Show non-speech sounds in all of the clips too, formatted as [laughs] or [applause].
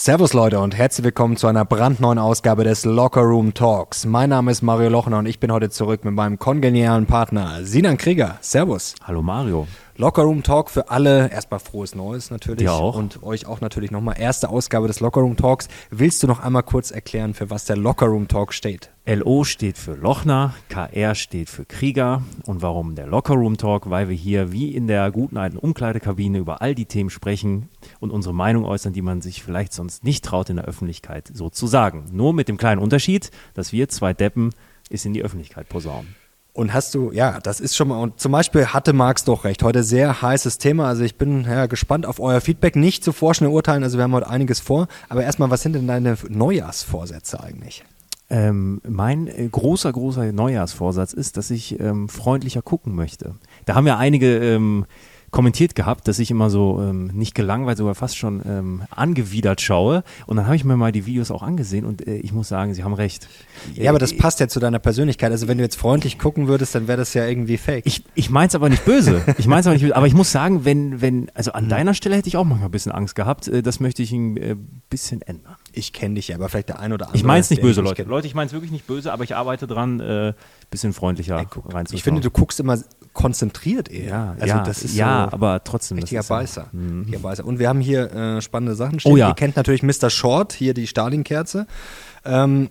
Servus Leute und herzlich willkommen zu einer brandneuen Ausgabe des Locker Room Talks. Mein Name ist Mario Lochner und ich bin heute zurück mit meinem kongenialen Partner Sinan Krieger. Servus. Hallo Mario. Locker Room Talk für alle. Erstmal frohes Neues natürlich. Dir auch. Und euch auch natürlich nochmal. Erste Ausgabe des Locker Room Talks. Willst du noch einmal kurz erklären, für was der Locker Room Talk steht? LO steht für Lochner, KR steht für Krieger. Und warum der Locker Room Talk? Weil wir hier wie in der guten alten Umkleidekabine über all die Themen sprechen und unsere Meinung äußern, die man sich vielleicht sonst nicht traut in der Öffentlichkeit so zu sagen. Nur mit dem kleinen Unterschied, dass wir zwei Deppen es in die Öffentlichkeit posaunen. Und hast du, ja, das ist schon mal, und zum Beispiel hatte Marx doch recht. Heute sehr heißes Thema. Also ich bin ja, gespannt auf euer Feedback. Nicht zu vorschnell urteilen, also wir haben heute einiges vor. Aber erstmal, was sind denn deine Neujahrsvorsätze eigentlich? Ähm, mein äh, großer, großer Neujahrsvorsatz ist, dass ich ähm, freundlicher gucken möchte. Da haben ja einige ähm, kommentiert gehabt, dass ich immer so ähm, nicht gelangweilt, sogar fast schon ähm, angewidert schaue. Und dann habe ich mir mal die Videos auch angesehen und äh, ich muss sagen, sie haben recht. Ja, aber das passt ja zu deiner Persönlichkeit. Also wenn du jetzt freundlich gucken würdest, dann wäre das ja irgendwie fake. Ich, ich meine es aber nicht böse. Ich meine es aber nicht böse. Aber ich muss sagen, wenn, wenn, also an deiner Stelle hätte ich auch manchmal ein bisschen Angst gehabt. Äh, Das möchte ich ein äh, bisschen ändern. Ich kenne dich ja, aber vielleicht der ein oder andere. Ich meine es nicht böse, Leute. Leute, ich meine es wirklich nicht böse, aber ich arbeite dran, äh, bisschen freundlicher reinzuschauen. Ich finde, du guckst immer konzentriert eher. ja, also ja, das ist ja, so aber trotzdem. das richtiger ist ja- Beißer. Richtiger Beißer. Und wir haben hier äh, spannende Sachen stehen. Oh ja. Ihr kennt natürlich Mr. Short, hier die Stalin-Kerze. Ähm,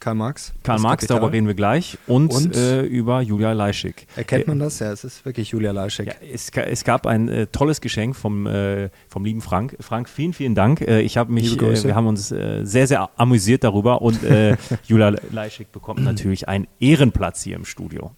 Karl Marx. Karl Marx, Kapital. darüber reden wir gleich. Und, Und? Äh, über Julia Leischig. Erkennt man das? Ja, es ist wirklich Julia Leischek. Ja, es, es gab ein äh, tolles Geschenk vom, äh, vom lieben Frank. Frank, vielen, vielen Dank. Äh, ich habe mich, äh, wir haben uns äh, sehr, sehr amüsiert darüber und äh, [laughs] Julia Leischig bekommt natürlich einen Ehrenplatz hier im Studio.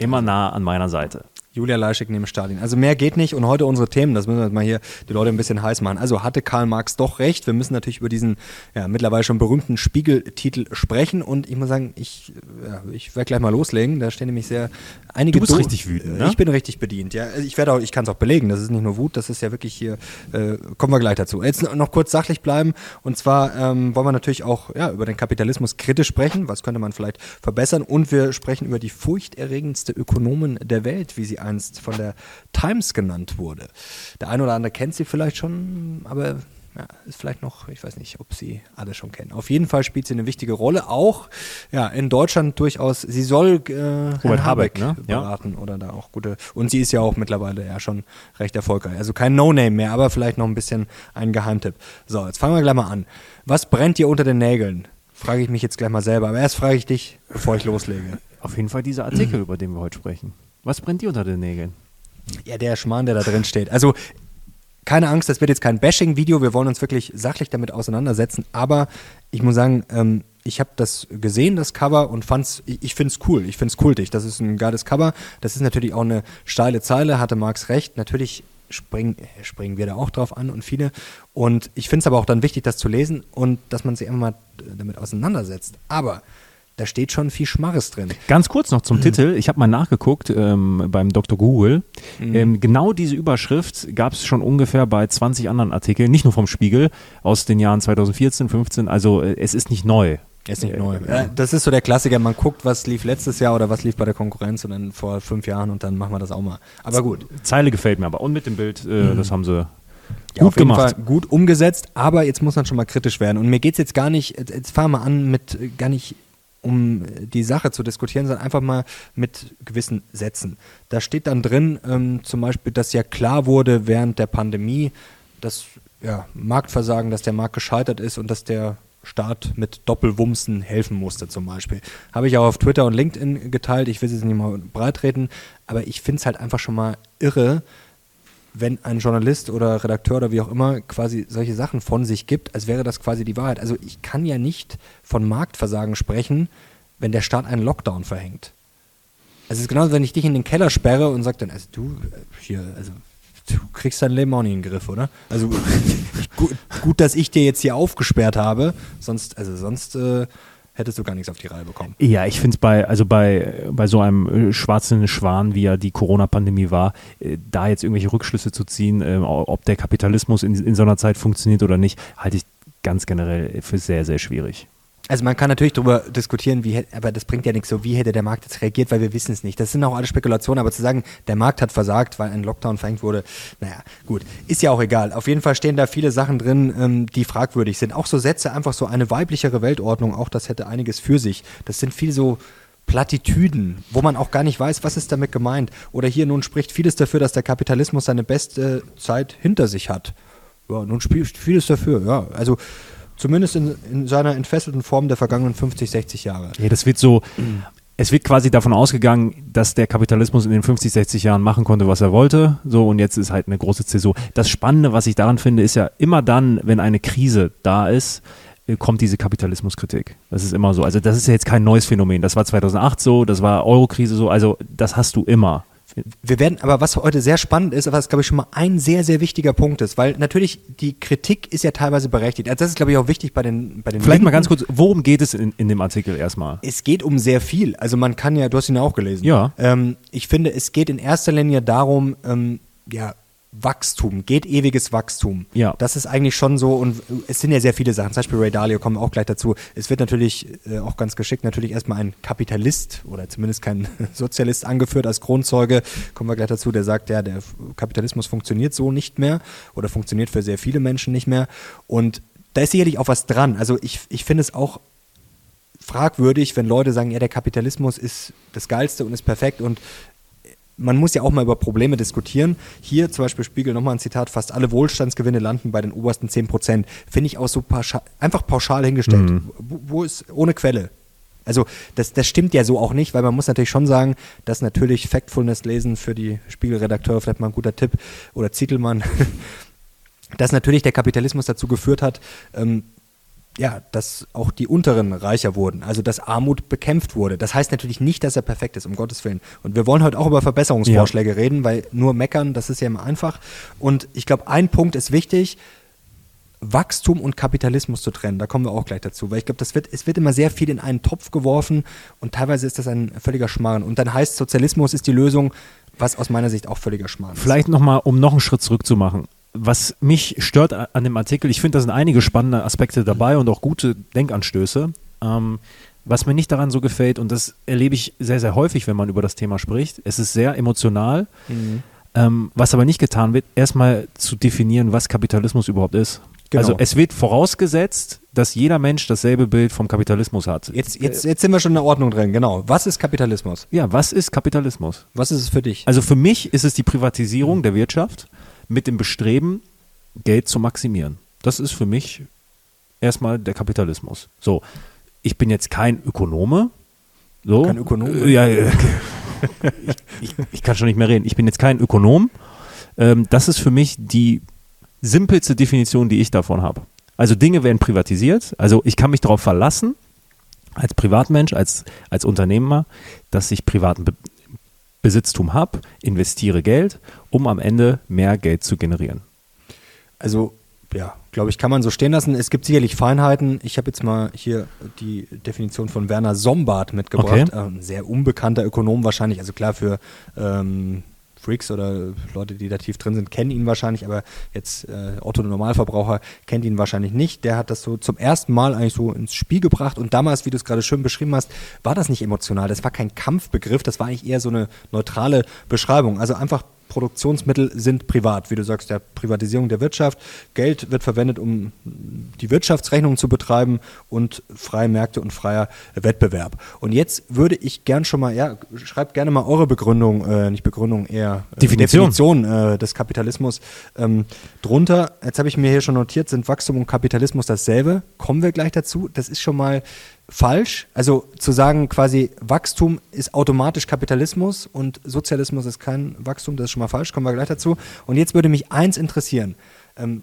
Immer nah an meiner Seite. Julia Leischek neben Stalin. Also mehr geht nicht und heute unsere Themen, das müssen wir jetzt mal hier die Leute ein bisschen heiß machen. Also hatte Karl Marx doch recht, wir müssen natürlich über diesen ja, mittlerweile schon berühmten Spiegeltitel sprechen und ich muss sagen, ich, ja, ich werde gleich mal loslegen, da stehen nämlich sehr einige Du bist Do- richtig wütend, ne? Ich bin richtig bedient, ja. Ich werde auch, ich kann es auch belegen, das ist nicht nur Wut, das ist ja wirklich hier, äh, kommen wir gleich dazu. Jetzt noch- noch kurz sachlich bleiben und zwar ähm, wollen wir natürlich auch ja, über den Kapitalismus kritisch sprechen, was könnte man vielleicht verbessern und wir sprechen über die furchterregendste Ökonomin der Welt, wie sie einst von der Times genannt wurde. Der eine oder andere kennt sie vielleicht schon, aber ja, ist vielleicht noch, ich weiß nicht, ob sie alle schon kennen. Auf jeden Fall spielt sie eine wichtige Rolle, auch ja, in Deutschland durchaus. Sie soll äh, Herrn Habeck, ne? Ja. beraten oder da auch gute. Und sie ist ja auch mittlerweile ja schon recht erfolgreich. Also kein No-Name mehr, aber vielleicht noch ein bisschen ein Geheimtipp. So, jetzt fangen wir gleich mal an. Was brennt dir unter den Nägeln? Frage ich mich jetzt gleich mal selber. Aber erst frage ich dich, bevor ich loslege. Auf jeden Fall dieser Artikel, über den wir heute sprechen. Was brennt dir unter den Nägeln? Ja, der Schmarrn, der da drin steht. Also keine Angst, das wird jetzt kein Bashing-Video. Wir wollen uns wirklich sachlich damit auseinandersetzen. Aber ich muss sagen, ähm, ich habe das gesehen, das Cover, und fand's, ich, ich finde es cool. Ich finde es kultig. Das ist ein geiles Cover. Das ist natürlich auch eine steile Zeile, hatte Marx recht. Natürlich springen, äh, springen wir da auch drauf an und viele. Und ich finde es aber auch dann wichtig, das zu lesen und dass man sich einfach mal damit auseinandersetzt. Aber da steht schon viel Schmarres drin. Ganz kurz noch zum [clears throat] Titel. Ich habe mal nachgeguckt ähm, beim Dr. Google. Ähm, genau diese Überschrift gab es schon ungefähr bei 20 anderen Artikeln, nicht nur vom Spiegel, aus den Jahren 2014, 15. Also äh, es ist nicht neu. Ist nicht Äh, neu. Das ist so der Klassiker. Man guckt, was lief letztes Jahr oder was lief bei der Konkurrenz und dann vor fünf Jahren und dann machen wir das auch mal. Aber gut. Zeile gefällt mir aber. Und mit dem Bild, äh, das haben sie Ja, gut auf jeden gemacht. Fall gut umgesetzt, aber jetzt muss man schon mal kritisch werden. Und mir geht es jetzt gar nicht, jetzt- jetzt fahren wir an mit äh, gar nicht um die Sache zu diskutieren, sondern einfach mal mit gewissen Sätzen. Da steht dann drin, ähm, zum Beispiel, dass ja klar wurde während der Pandemie, dass ja, Marktversagen, dass der Markt gescheitert ist und dass der Staat mit Doppelwumsen helfen musste zum Beispiel. Habe ich auch auf Twitter und LinkedIn geteilt. Ich will es jetzt nicht mal breit treten, aber ich finde es halt einfach schon mal irre, wenn ein Journalist oder Redakteur oder wie auch immer quasi solche Sachen von sich gibt, als wäre das quasi die Wahrheit. Also ich kann ja nicht von Marktversagen sprechen, wenn der Staat einen Lockdown verhängt. Also es ist genauso, wenn ich dich in den Keller sperre und sage dann, also du, äh, hier, also du kriegst dein Leben auch nicht in den Griff, oder? Also [laughs] gut, gut, dass ich dir jetzt hier aufgesperrt habe, sonst, also sonst äh, hättest du gar nichts auf die Reihe bekommen. Ja, ich finde es bei, also bei, bei so einem äh, schwarzen Schwan, wie ja die Corona-Pandemie war, äh, da jetzt irgendwelche Rückschlüsse zu ziehen, äh, ob der Kapitalismus in, in so einer Zeit funktioniert oder nicht, halte ich ganz generell für sehr, sehr schwierig. Also man kann natürlich darüber diskutieren, wie, aber das bringt ja nichts so, wie hätte der Markt jetzt reagiert, weil wir wissen es nicht. Das sind auch alle Spekulationen, aber zu sagen, der Markt hat versagt, weil ein Lockdown verhängt wurde, naja, gut, ist ja auch egal. Auf jeden Fall stehen da viele Sachen drin, ähm, die fragwürdig sind. Auch so Sätze, einfach so eine weiblichere Weltordnung, auch das hätte einiges für sich. Das sind viel so Plattitüden, wo man auch gar nicht weiß, was ist damit gemeint. Oder hier nun spricht vieles dafür, dass der Kapitalismus seine beste Zeit hinter sich hat. Ja, nun spricht vieles dafür, ja. Also Zumindest in, in seiner entfesselten Form der vergangenen 50, 60 Jahre. Ja, das wird so, es wird quasi davon ausgegangen, dass der Kapitalismus in den 50, 60 Jahren machen konnte, was er wollte. So, und jetzt ist halt eine große Zäsur. Das Spannende, was ich daran finde, ist ja immer dann, wenn eine Krise da ist, äh, kommt diese Kapitalismuskritik. Das ist immer so. Also das ist ja jetzt kein neues Phänomen. Das war 2008 so, das war Eurokrise so. Also das hast du immer. Wir werden, aber was heute sehr spannend ist, was glaube ich schon mal ein sehr, sehr wichtiger Punkt ist, weil natürlich die Kritik ist ja teilweise berechtigt. Also das ist glaube ich auch wichtig bei den, bei den Vielleicht Linken. mal ganz kurz, worum geht es in, in dem Artikel erstmal? Es geht um sehr viel. Also man kann ja, du hast ihn ja auch gelesen. Ja. Ähm, ich finde, es geht in erster Linie darum, ähm, ja, Wachstum, geht ewiges Wachstum. Ja. Das ist eigentlich schon so und es sind ja sehr viele Sachen. Zum Beispiel Ray Dalio kommen wir auch gleich dazu. Es wird natürlich äh, auch ganz geschickt natürlich erstmal ein Kapitalist oder zumindest kein [laughs] Sozialist angeführt als Grundzeuge. Kommen wir gleich dazu, der sagt, ja, der Kapitalismus funktioniert so nicht mehr oder funktioniert für sehr viele Menschen nicht mehr. Und da ist sicherlich auch was dran. Also ich, ich finde es auch fragwürdig, wenn Leute sagen, ja, der Kapitalismus ist das Geilste und ist perfekt und man muss ja auch mal über Probleme diskutieren. Hier zum Beispiel Spiegel nochmal ein Zitat, fast alle Wohlstandsgewinne landen bei den obersten 10 Prozent. Finde ich auch so pauschal, einfach pauschal hingestellt. Mhm. Wo, wo ist ohne Quelle? Also das, das stimmt ja so auch nicht, weil man muss natürlich schon sagen, dass natürlich Factfulness lesen für die Spiegelredakteure vielleicht mal ein guter Tipp oder Zittelmann, [laughs] dass natürlich der Kapitalismus dazu geführt hat, ähm, ja, dass auch die Unteren reicher wurden, also dass Armut bekämpft wurde. Das heißt natürlich nicht, dass er perfekt ist, um Gottes Willen. Und wir wollen heute auch über Verbesserungsvorschläge ja. reden, weil nur meckern, das ist ja immer einfach. Und ich glaube, ein Punkt ist wichtig, Wachstum und Kapitalismus zu trennen. Da kommen wir auch gleich dazu, weil ich glaube, das wird, es wird immer sehr viel in einen Topf geworfen und teilweise ist das ein völliger Schmarrn. Und dann heißt Sozialismus ist die Lösung, was aus meiner Sicht auch völliger Schmarrn ist. Vielleicht nochmal, um noch einen Schritt zurückzumachen was mich stört an dem Artikel, ich finde, da sind einige spannende Aspekte dabei und auch gute Denkanstöße. Ähm, was mir nicht daran so gefällt, und das erlebe ich sehr, sehr häufig, wenn man über das Thema spricht, es ist sehr emotional. Mhm. Ähm, was aber nicht getan wird, erstmal zu definieren, was Kapitalismus überhaupt ist. Genau. Also es wird vorausgesetzt, dass jeder Mensch dasselbe Bild vom Kapitalismus hat. Jetzt, jetzt, jetzt sind wir schon in der Ordnung drin, genau. Was ist Kapitalismus? Ja, was ist Kapitalismus? Was ist es für dich? Also für mich ist es die Privatisierung der Wirtschaft mit dem Bestreben, Geld zu maximieren. Das ist für mich erstmal der Kapitalismus. So, ich bin jetzt kein Ökonome. So. Kein Ökonome? Ja, ja. ich, ich, ich, kann schon nicht mehr reden. Ich bin jetzt kein Ökonom. Ähm, das ist für mich die simpelste Definition, die ich davon habe. Also Dinge werden privatisiert. Also ich kann mich darauf verlassen, als Privatmensch, als, als Unternehmer, dass ich privaten Besitztum habe, investiere Geld, um am Ende mehr Geld zu generieren. Also ja, glaube ich, kann man so stehen lassen. Es gibt sicherlich Feinheiten. Ich habe jetzt mal hier die Definition von Werner Sombart mitgebracht. Okay. Ein sehr unbekannter Ökonom wahrscheinlich. Also klar, für ähm, Freaks oder Leute, die da tief drin sind, kennen ihn wahrscheinlich, aber jetzt äh, Otto Normalverbraucher kennt ihn wahrscheinlich nicht. Der hat das so zum ersten Mal eigentlich so ins Spiel gebracht und damals, wie du es gerade schön beschrieben hast, war das nicht emotional. Das war kein Kampfbegriff, das war eigentlich eher so eine neutrale Beschreibung. Also einfach Produktionsmittel sind privat, wie du sagst, der Privatisierung der Wirtschaft. Geld wird verwendet, um die Wirtschaftsrechnung zu betreiben und freie Märkte und freier Wettbewerb. Und jetzt würde ich gern schon mal, ja, schreibt gerne mal eure Begründung, äh, nicht Begründung, eher äh, Definition, Definition äh, des Kapitalismus ähm, drunter. Jetzt habe ich mir hier schon notiert, sind Wachstum und Kapitalismus dasselbe. Kommen wir gleich dazu. Das ist schon mal falsch. Also zu sagen, quasi Wachstum ist automatisch Kapitalismus und Sozialismus ist kein Wachstum, das ist schon mal falsch, kommen wir gleich dazu. Und jetzt würde mich eins interessieren. Ähm,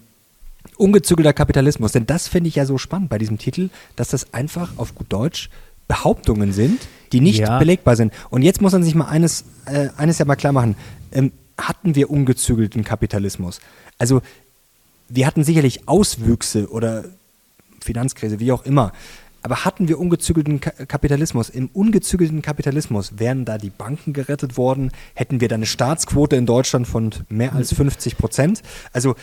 ungezügelter Kapitalismus, denn das finde ich ja so spannend bei diesem Titel, dass das einfach auf gut Deutsch Behauptungen sind, die nicht ja. belegbar sind. Und jetzt muss man sich mal eines, äh, eines ja mal klar machen. Ähm, hatten wir ungezügelten Kapitalismus? Also wir hatten sicherlich Auswüchse oder Finanzkrise, wie auch immer. Aber hatten wir ungezügelten Kapitalismus? Im ungezügelten Kapitalismus wären da die Banken gerettet worden? Hätten wir da eine Staatsquote in Deutschland von mehr als 50 Prozent? Also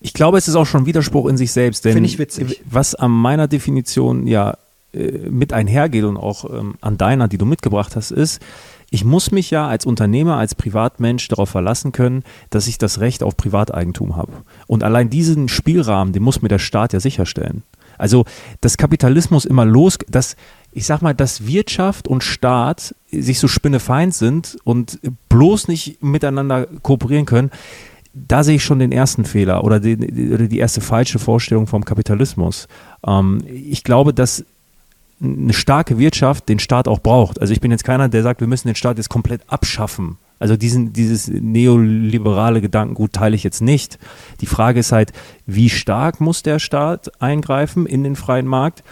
ich glaube, es ist auch schon Widerspruch in sich selbst. Finde ich witzig. Was an meiner Definition ja äh, mit einhergeht und auch ähm, an deiner, die du mitgebracht hast, ist, ich muss mich ja als Unternehmer, als Privatmensch darauf verlassen können, dass ich das Recht auf Privateigentum habe. Und allein diesen Spielrahmen, den muss mir der Staat ja sicherstellen. Also, dass Kapitalismus immer los, dass, ich sag mal, dass Wirtschaft und Staat sich so spinnefeind sind und bloß nicht miteinander kooperieren können, da sehe ich schon den ersten Fehler oder die, die erste falsche Vorstellung vom Kapitalismus. Ähm, ich glaube, dass eine starke Wirtschaft den Staat auch braucht. Also ich bin jetzt keiner, der sagt, wir müssen den Staat jetzt komplett abschaffen. Also diesen, dieses neoliberale Gedankengut teile ich jetzt nicht. Die Frage ist halt, wie stark muss der Staat eingreifen in den freien Markt?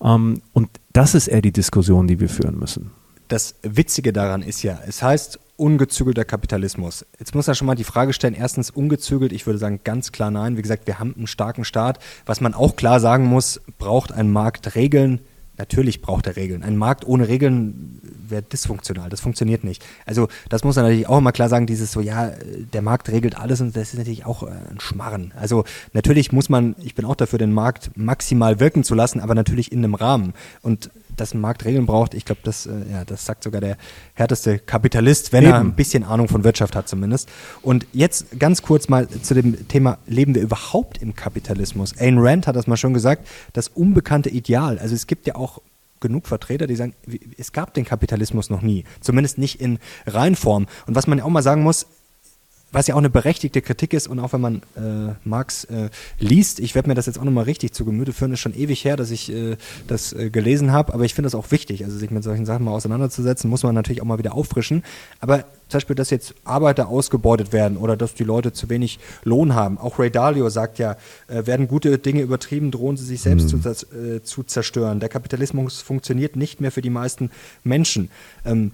Ähm, und das ist eher die Diskussion, die wir führen müssen. Das Witzige daran ist ja, es heißt ungezügelter Kapitalismus. Jetzt muss er schon mal die Frage stellen, erstens ungezügelt, ich würde sagen ganz klar nein. Wie gesagt, wir haben einen starken Staat. Was man auch klar sagen muss, braucht ein Markt Regeln, Natürlich braucht er Regeln. Ein Markt ohne Regeln wäre dysfunktional. Das funktioniert nicht. Also das muss man natürlich auch immer klar sagen, dieses so, ja, der Markt regelt alles und das ist natürlich auch äh, ein Schmarren. Also natürlich muss man, ich bin auch dafür, den Markt maximal wirken zu lassen, aber natürlich in einem Rahmen. Und dass ein Markt Regeln braucht, ich glaube, das, äh, ja, das sagt sogar der härteste Kapitalist, wenn Eben. er ein bisschen Ahnung von Wirtschaft hat zumindest. Und jetzt ganz kurz mal zu dem Thema, leben wir überhaupt im Kapitalismus? Ayn Rand hat das mal schon gesagt, das unbekannte Ideal. Also es gibt ja auch genug Vertreter, die sagen, es gab den Kapitalismus noch nie, zumindest nicht in Reinform. Und was man ja auch mal sagen muss, was ja auch eine berechtigte Kritik ist und auch wenn man äh, Marx äh, liest, ich werde mir das jetzt auch nochmal richtig zu Gemüte führen, ist schon ewig her, dass ich äh, das äh, gelesen habe, aber ich finde das auch wichtig, also sich mit solchen Sachen mal auseinanderzusetzen, muss man natürlich auch mal wieder auffrischen. Aber zum Beispiel, dass jetzt Arbeiter ausgebeutet werden oder dass die Leute zu wenig Lohn haben. Auch Ray Dalio sagt ja, äh, werden gute Dinge übertrieben, drohen sie sich selbst mhm. zu, äh, zu, zerstören. Der Kapitalismus funktioniert nicht mehr für die meisten Menschen. Ähm,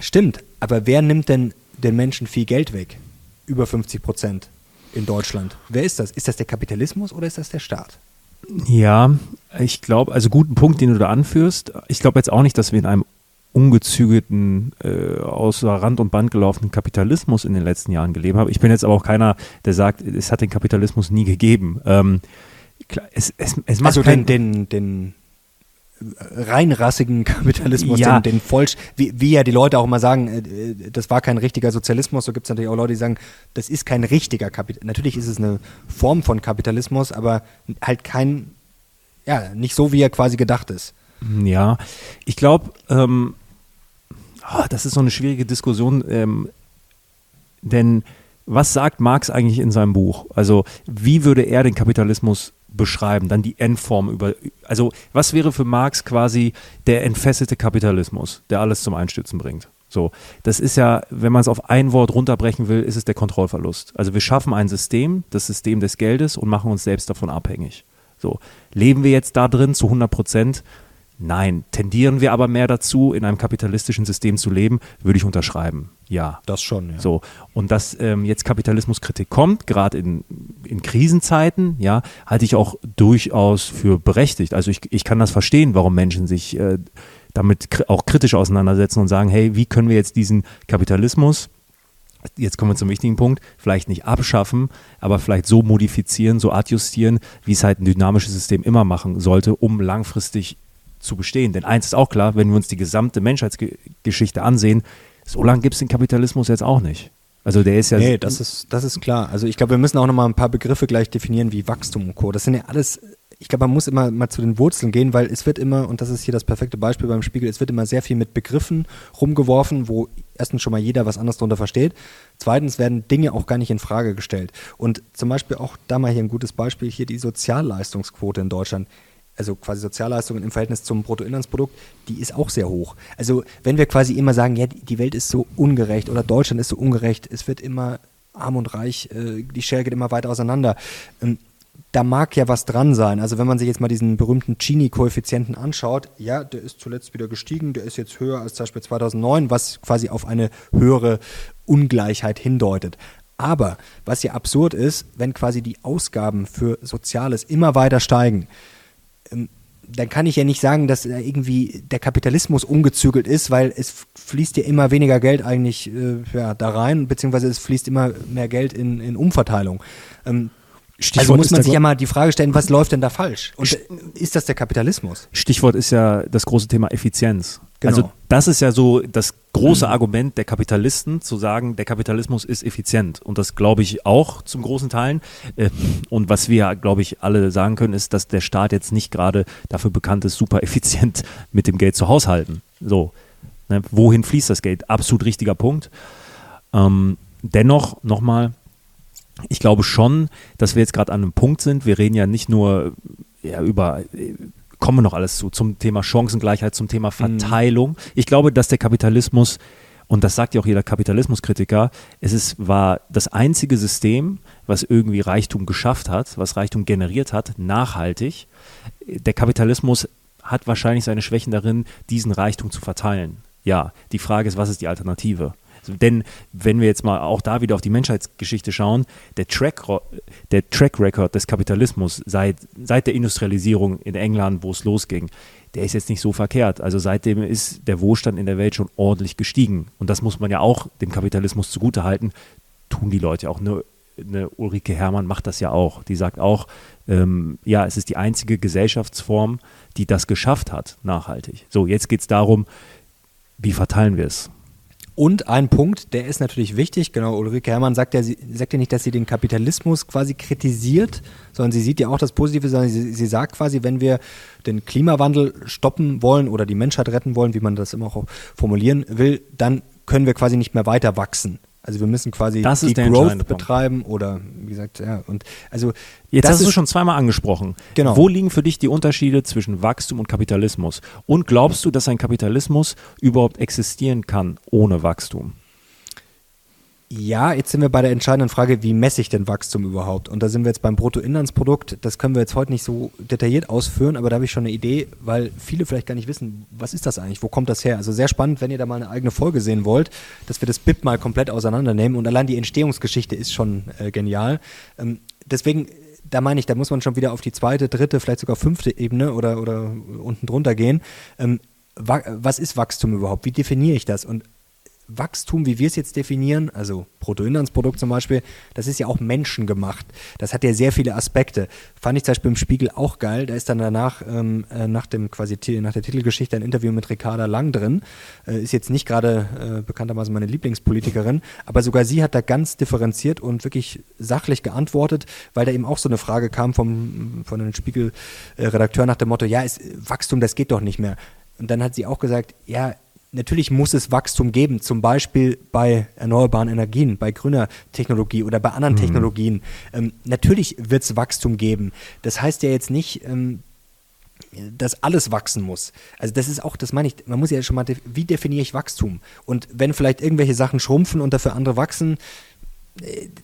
stimmt, aber wer nimmt denn den Menschen viel Geld weg? Über 50 Prozent in Deutschland. Wer ist das? Ist das der Kapitalismus oder ist das der Staat? Ja, ich glaube, also guten Punkt, den du da anführst. Ich glaube jetzt auch nicht, dass wir in einem ungezügelten, äh, außer Rand und Band gelaufenen Kapitalismus in den letzten Jahren gelebt haben. Ich bin jetzt aber auch keiner, der sagt, es hat den Kapitalismus nie gegeben. Ähm, klar, es, es, es macht also den, den, den reinrassigen Kapitalismus, ja. den, den Vollsch wie, wie ja die Leute auch immer sagen, äh, das war kein richtiger Sozialismus, so gibt es natürlich auch Leute, die sagen, das ist kein richtiger Kapitalismus. Natürlich ist es eine Form von Kapitalismus, aber halt kein, ja, nicht so, wie er quasi gedacht ist. Ja, ich glaube, ähm, oh, das ist so eine schwierige Diskussion, ähm, denn was sagt Marx eigentlich in seinem Buch? Also, wie würde er den Kapitalismus beschreiben, dann die Endform über. Also, was wäre für Marx quasi der entfesselte Kapitalismus, der alles zum Einstürzen bringt? So, das ist ja, wenn man es auf ein Wort runterbrechen will, ist es der Kontrollverlust. Also wir schaffen ein System, das System des Geldes und machen uns selbst davon abhängig. So, leben wir jetzt da drin zu 100 Prozent? Nein. Tendieren wir aber mehr dazu, in einem kapitalistischen System zu leben, würde ich unterschreiben. Ja. Das schon, ja. So. Und dass ähm, jetzt Kapitalismuskritik kommt, gerade in, in Krisenzeiten, ja, halte ich auch durchaus für berechtigt. Also ich, ich kann das verstehen, warum Menschen sich äh, damit auch kritisch auseinandersetzen und sagen, hey, wie können wir jetzt diesen Kapitalismus, jetzt kommen wir zum wichtigen Punkt, vielleicht nicht abschaffen, aber vielleicht so modifizieren, so adjustieren, wie es halt ein dynamisches System immer machen sollte, um langfristig zu bestehen. Denn eins ist auch klar, wenn wir uns die gesamte Menschheitsgeschichte ansehen, so lange gibt es den Kapitalismus jetzt auch nicht. Also der ist ja. Nee, das ist, das ist klar. Also ich glaube, wir müssen auch nochmal ein paar Begriffe gleich definieren wie Wachstum und Co. Das sind ja alles, ich glaube, man muss immer mal zu den Wurzeln gehen, weil es wird immer, und das ist hier das perfekte Beispiel beim Spiegel, es wird immer sehr viel mit Begriffen rumgeworfen, wo erstens schon mal jeder was anderes darunter versteht. Zweitens werden Dinge auch gar nicht in Frage gestellt. Und zum Beispiel auch da mal hier ein gutes Beispiel, hier die Sozialleistungsquote in Deutschland also quasi Sozialleistungen im Verhältnis zum Bruttoinlandsprodukt, die ist auch sehr hoch. Also wenn wir quasi immer sagen, ja, die Welt ist so ungerecht oder Deutschland ist so ungerecht, es wird immer arm und reich, äh, die Schere geht immer weiter auseinander. Ähm, da mag ja was dran sein. Also wenn man sich jetzt mal diesen berühmten Gini-Koeffizienten anschaut, ja, der ist zuletzt wieder gestiegen, der ist jetzt höher als zum Beispiel 2009, was quasi auf eine höhere Ungleichheit hindeutet. Aber was ja absurd ist, wenn quasi die Ausgaben für Soziales immer weiter steigen, dann kann ich ja nicht sagen, dass irgendwie der Kapitalismus ungezügelt ist, weil es fließt ja immer weniger Geld eigentlich äh, ja, da rein, beziehungsweise es fließt immer mehr Geld in, in Umverteilung. Ähm, Stichwort also muss man sich ja mal die Frage stellen, was läuft denn da falsch? Und äh, ist das der Kapitalismus? Stichwort ist ja das große Thema Effizienz. Genau. Also das ist ja so das große Argument der Kapitalisten, zu sagen, der Kapitalismus ist effizient. Und das glaube ich auch zum großen Teilen. Äh, Und was wir, glaube ich, alle sagen können, ist, dass der Staat jetzt nicht gerade dafür bekannt ist, super effizient [laughs] mit dem Geld zu haushalten. So. Ne? Wohin fließt das Geld? Absolut richtiger Punkt. Ähm, dennoch, nochmal, ich glaube schon, dass wir jetzt gerade an einem Punkt sind. Wir reden ja nicht nur ja, über, äh, kommen wir noch alles zu, zum Thema Chancengleichheit, zum Thema Verteilung. Ich glaube, dass der Kapitalismus, und das sagt ja auch jeder Kapitalismuskritiker, es ist, war das einzige System, was irgendwie Reichtum geschafft hat, was Reichtum generiert hat, nachhaltig. Der Kapitalismus hat wahrscheinlich seine Schwächen darin, diesen Reichtum zu verteilen. Ja, die Frage ist, was ist die Alternative? Denn wenn wir jetzt mal auch da wieder auf die Menschheitsgeschichte schauen, der Track, der Track Record des Kapitalismus seit, seit der Industrialisierung in England, wo es losging, der ist jetzt nicht so verkehrt. Also seitdem ist der Wohlstand in der Welt schon ordentlich gestiegen. Und das muss man ja auch dem Kapitalismus zugutehalten. Tun die Leute auch. Eine, eine Ulrike Herrmann macht das ja auch. Die sagt auch, ähm, ja, es ist die einzige Gesellschaftsform, die das geschafft hat, nachhaltig. So, jetzt geht es darum, wie verteilen wir es? Und ein Punkt, der ist natürlich wichtig, genau, Ulrike Herrmann sagt ja, sie sagt ja nicht, dass sie den Kapitalismus quasi kritisiert, sondern sie sieht ja auch das Positive, sondern sie, sie sagt quasi, wenn wir den Klimawandel stoppen wollen oder die Menschheit retten wollen, wie man das immer auch formulieren will, dann können wir quasi nicht mehr weiter wachsen. Also wir müssen quasi Das die Growth betreiben oder wie gesagt, ja, und also Jetzt das hast du schon zweimal angesprochen. Genau. Wo liegen für dich die Unterschiede zwischen Wachstum und Kapitalismus? Und glaubst du, dass ein Kapitalismus überhaupt existieren kann ohne Wachstum? Ja, jetzt sind wir bei der entscheidenden Frage, wie messe ich denn Wachstum überhaupt? Und da sind wir jetzt beim Bruttoinlandsprodukt. Das können wir jetzt heute nicht so detailliert ausführen, aber da habe ich schon eine Idee, weil viele vielleicht gar nicht wissen, was ist das eigentlich? Wo kommt das her? Also sehr spannend, wenn ihr da mal eine eigene Folge sehen wollt, dass wir das BIP mal komplett auseinandernehmen. Und allein die Entstehungsgeschichte ist schon äh, genial. Ähm, deswegen, da meine ich, da muss man schon wieder auf die zweite, dritte, vielleicht sogar fünfte Ebene oder, oder unten drunter gehen. Ähm, wa was ist Wachstum überhaupt? Wie definiere ich das? Und Wachstum, wie wir es jetzt definieren, also Bruttoinlandsprodukt zum Beispiel, das ist ja auch menschengemacht. Das hat ja sehr viele Aspekte. Fand ich zum Beispiel im Spiegel auch geil. Da ist dann danach, ähm, äh, nach dem quasi nach der Titelgeschichte ein Interview mit Ricarda Lang drin. Äh, ist jetzt nicht gerade äh, bekanntermaßen meine Lieblingspolitikerin, aber sogar sie hat da ganz differenziert und wirklich sachlich geantwortet, weil da eben auch so eine Frage kam vom, von einem Spiegel-Redakteur nach dem Motto, ja, ist, Wachstum, das geht doch nicht mehr. Und dann hat sie auch gesagt, ja, Natürlich muss es Wachstum geben, zum Beispiel bei erneuerbaren Energien, bei grüner Technologie oder bei anderen Technologien. Ähm, natürlich wird es Wachstum geben. Das heißt ja jetzt nicht, ähm, dass alles wachsen muss. Also das ist auch, das meine ich, man muss ja schon mal, wie definiere ich Wachstum? Und wenn vielleicht irgendwelche Sachen schrumpfen und dafür andere wachsen,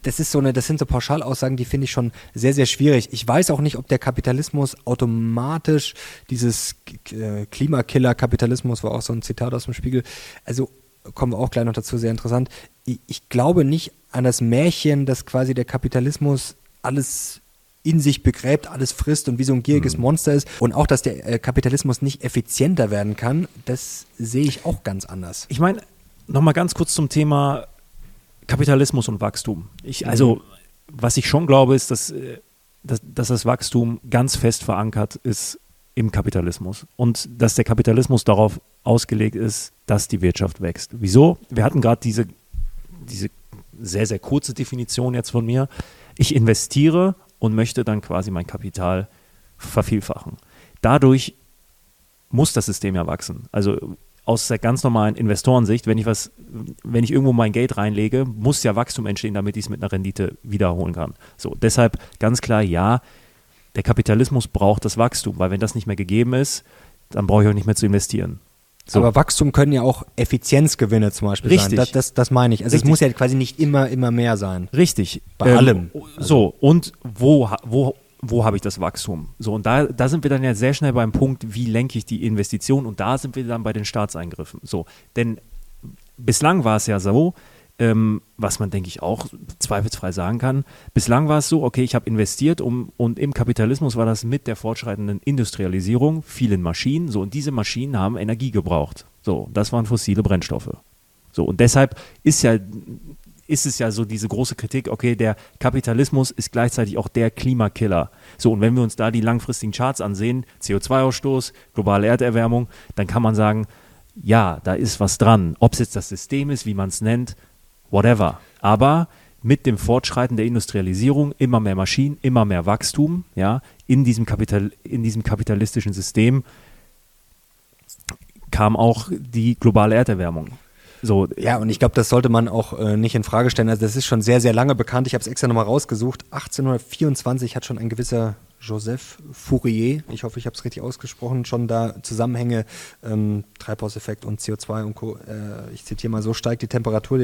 das ist so eine, das sind so Pauschalaussagen, die finde ich schon sehr, sehr schwierig. Ich weiß auch nicht, ob der Kapitalismus automatisch dieses äh, Klimakiller-Kapitalismus war auch so ein Zitat aus dem Spiegel. Also kommen wir auch gleich noch dazu, sehr interessant. Ich, ich glaube nicht an das Märchen, dass quasi der Kapitalismus alles in sich begräbt, alles frisst und wie so ein gieriges Monster ist. Und auch, dass der äh, Kapitalismus nicht effizienter werden kann, das sehe ich auch ganz anders. Ich meine, nochmal ganz kurz zum Thema Kapitalismus und Wachstum. Ich, also, was ich schon glaube, ist, dass, äh, dass, dass das Wachstum ganz fest verankert ist im Kapitalismus und dass der Kapitalismus darauf ausgelegt ist, dass die Wirtschaft wächst. Wieso? Wir hatten gerade diese, diese sehr, sehr kurze Definition jetzt von mir. Ich investiere und möchte dann quasi mein Kapital vervielfachen. Dadurch muss das System ja wachsen. Also aus der ganz normalen Investorensicht, wenn ich was, wenn ich irgendwo mein Geld reinlege, muss ja Wachstum entstehen, damit ich es mit einer Rendite wiederholen kann. So, deshalb ganz klar, ja, der Kapitalismus braucht das Wachstum, weil wenn das nicht mehr gegeben ist, dann brauche ich auch nicht mehr zu investieren. So. Aber Wachstum können ja auch Effizienzgewinne zum Beispiel Richtig. sein. Das, das, das meine ich. Also Richtig. es muss ja quasi nicht immer, immer mehr sein. Richtig. Ähm, Bei allem. So, und wo, wo, wo habe ich das Wachstum? So, und da, da sind wir dann ja sehr schnell beim Punkt, wie lenke ich die Investition? Und da sind wir dann bei den Staatseingriffen. So, denn bislang war es ja so, ähm, was man, denke ich, auch zweifelsfrei sagen kann. Bislang war es so, okay, ich habe investiert um, und im Kapitalismus war das mit der fortschreitenden Industrialisierung, vielen Maschinen, so, und diese Maschinen haben Energie gebraucht. So, das waren fossile Brennstoffe. So, und deshalb ist ja ist es ja so diese große Kritik, okay, der Kapitalismus ist gleichzeitig auch der Klimakiller. So, und wenn wir uns da die langfristigen Charts ansehen, CO2-Ausstoß, globale Erderwärmung, dann kann man sagen, ja, da ist was dran. Ob es jetzt das System ist, wie man es nennt, whatever. Aber mit dem Fortschreiten der Industrialisierung, immer mehr Maschinen, immer mehr Wachstum, ja, in diesem, Kapital, in diesem kapitalistischen System kam auch die globale Erderwärmung. So, ja, und ich glaube, das sollte man auch äh, nicht in Frage stellen. Also das ist schon sehr, sehr lange bekannt. Ich habe es extra nochmal rausgesucht. 1824 hat schon ein gewisser Joseph Fourier, ich hoffe, ich habe es richtig ausgesprochen, schon da Zusammenhänge, ähm, Treibhauseffekt und CO2 und Co. Äh, ich zitiere mal so, steigt die Temperatur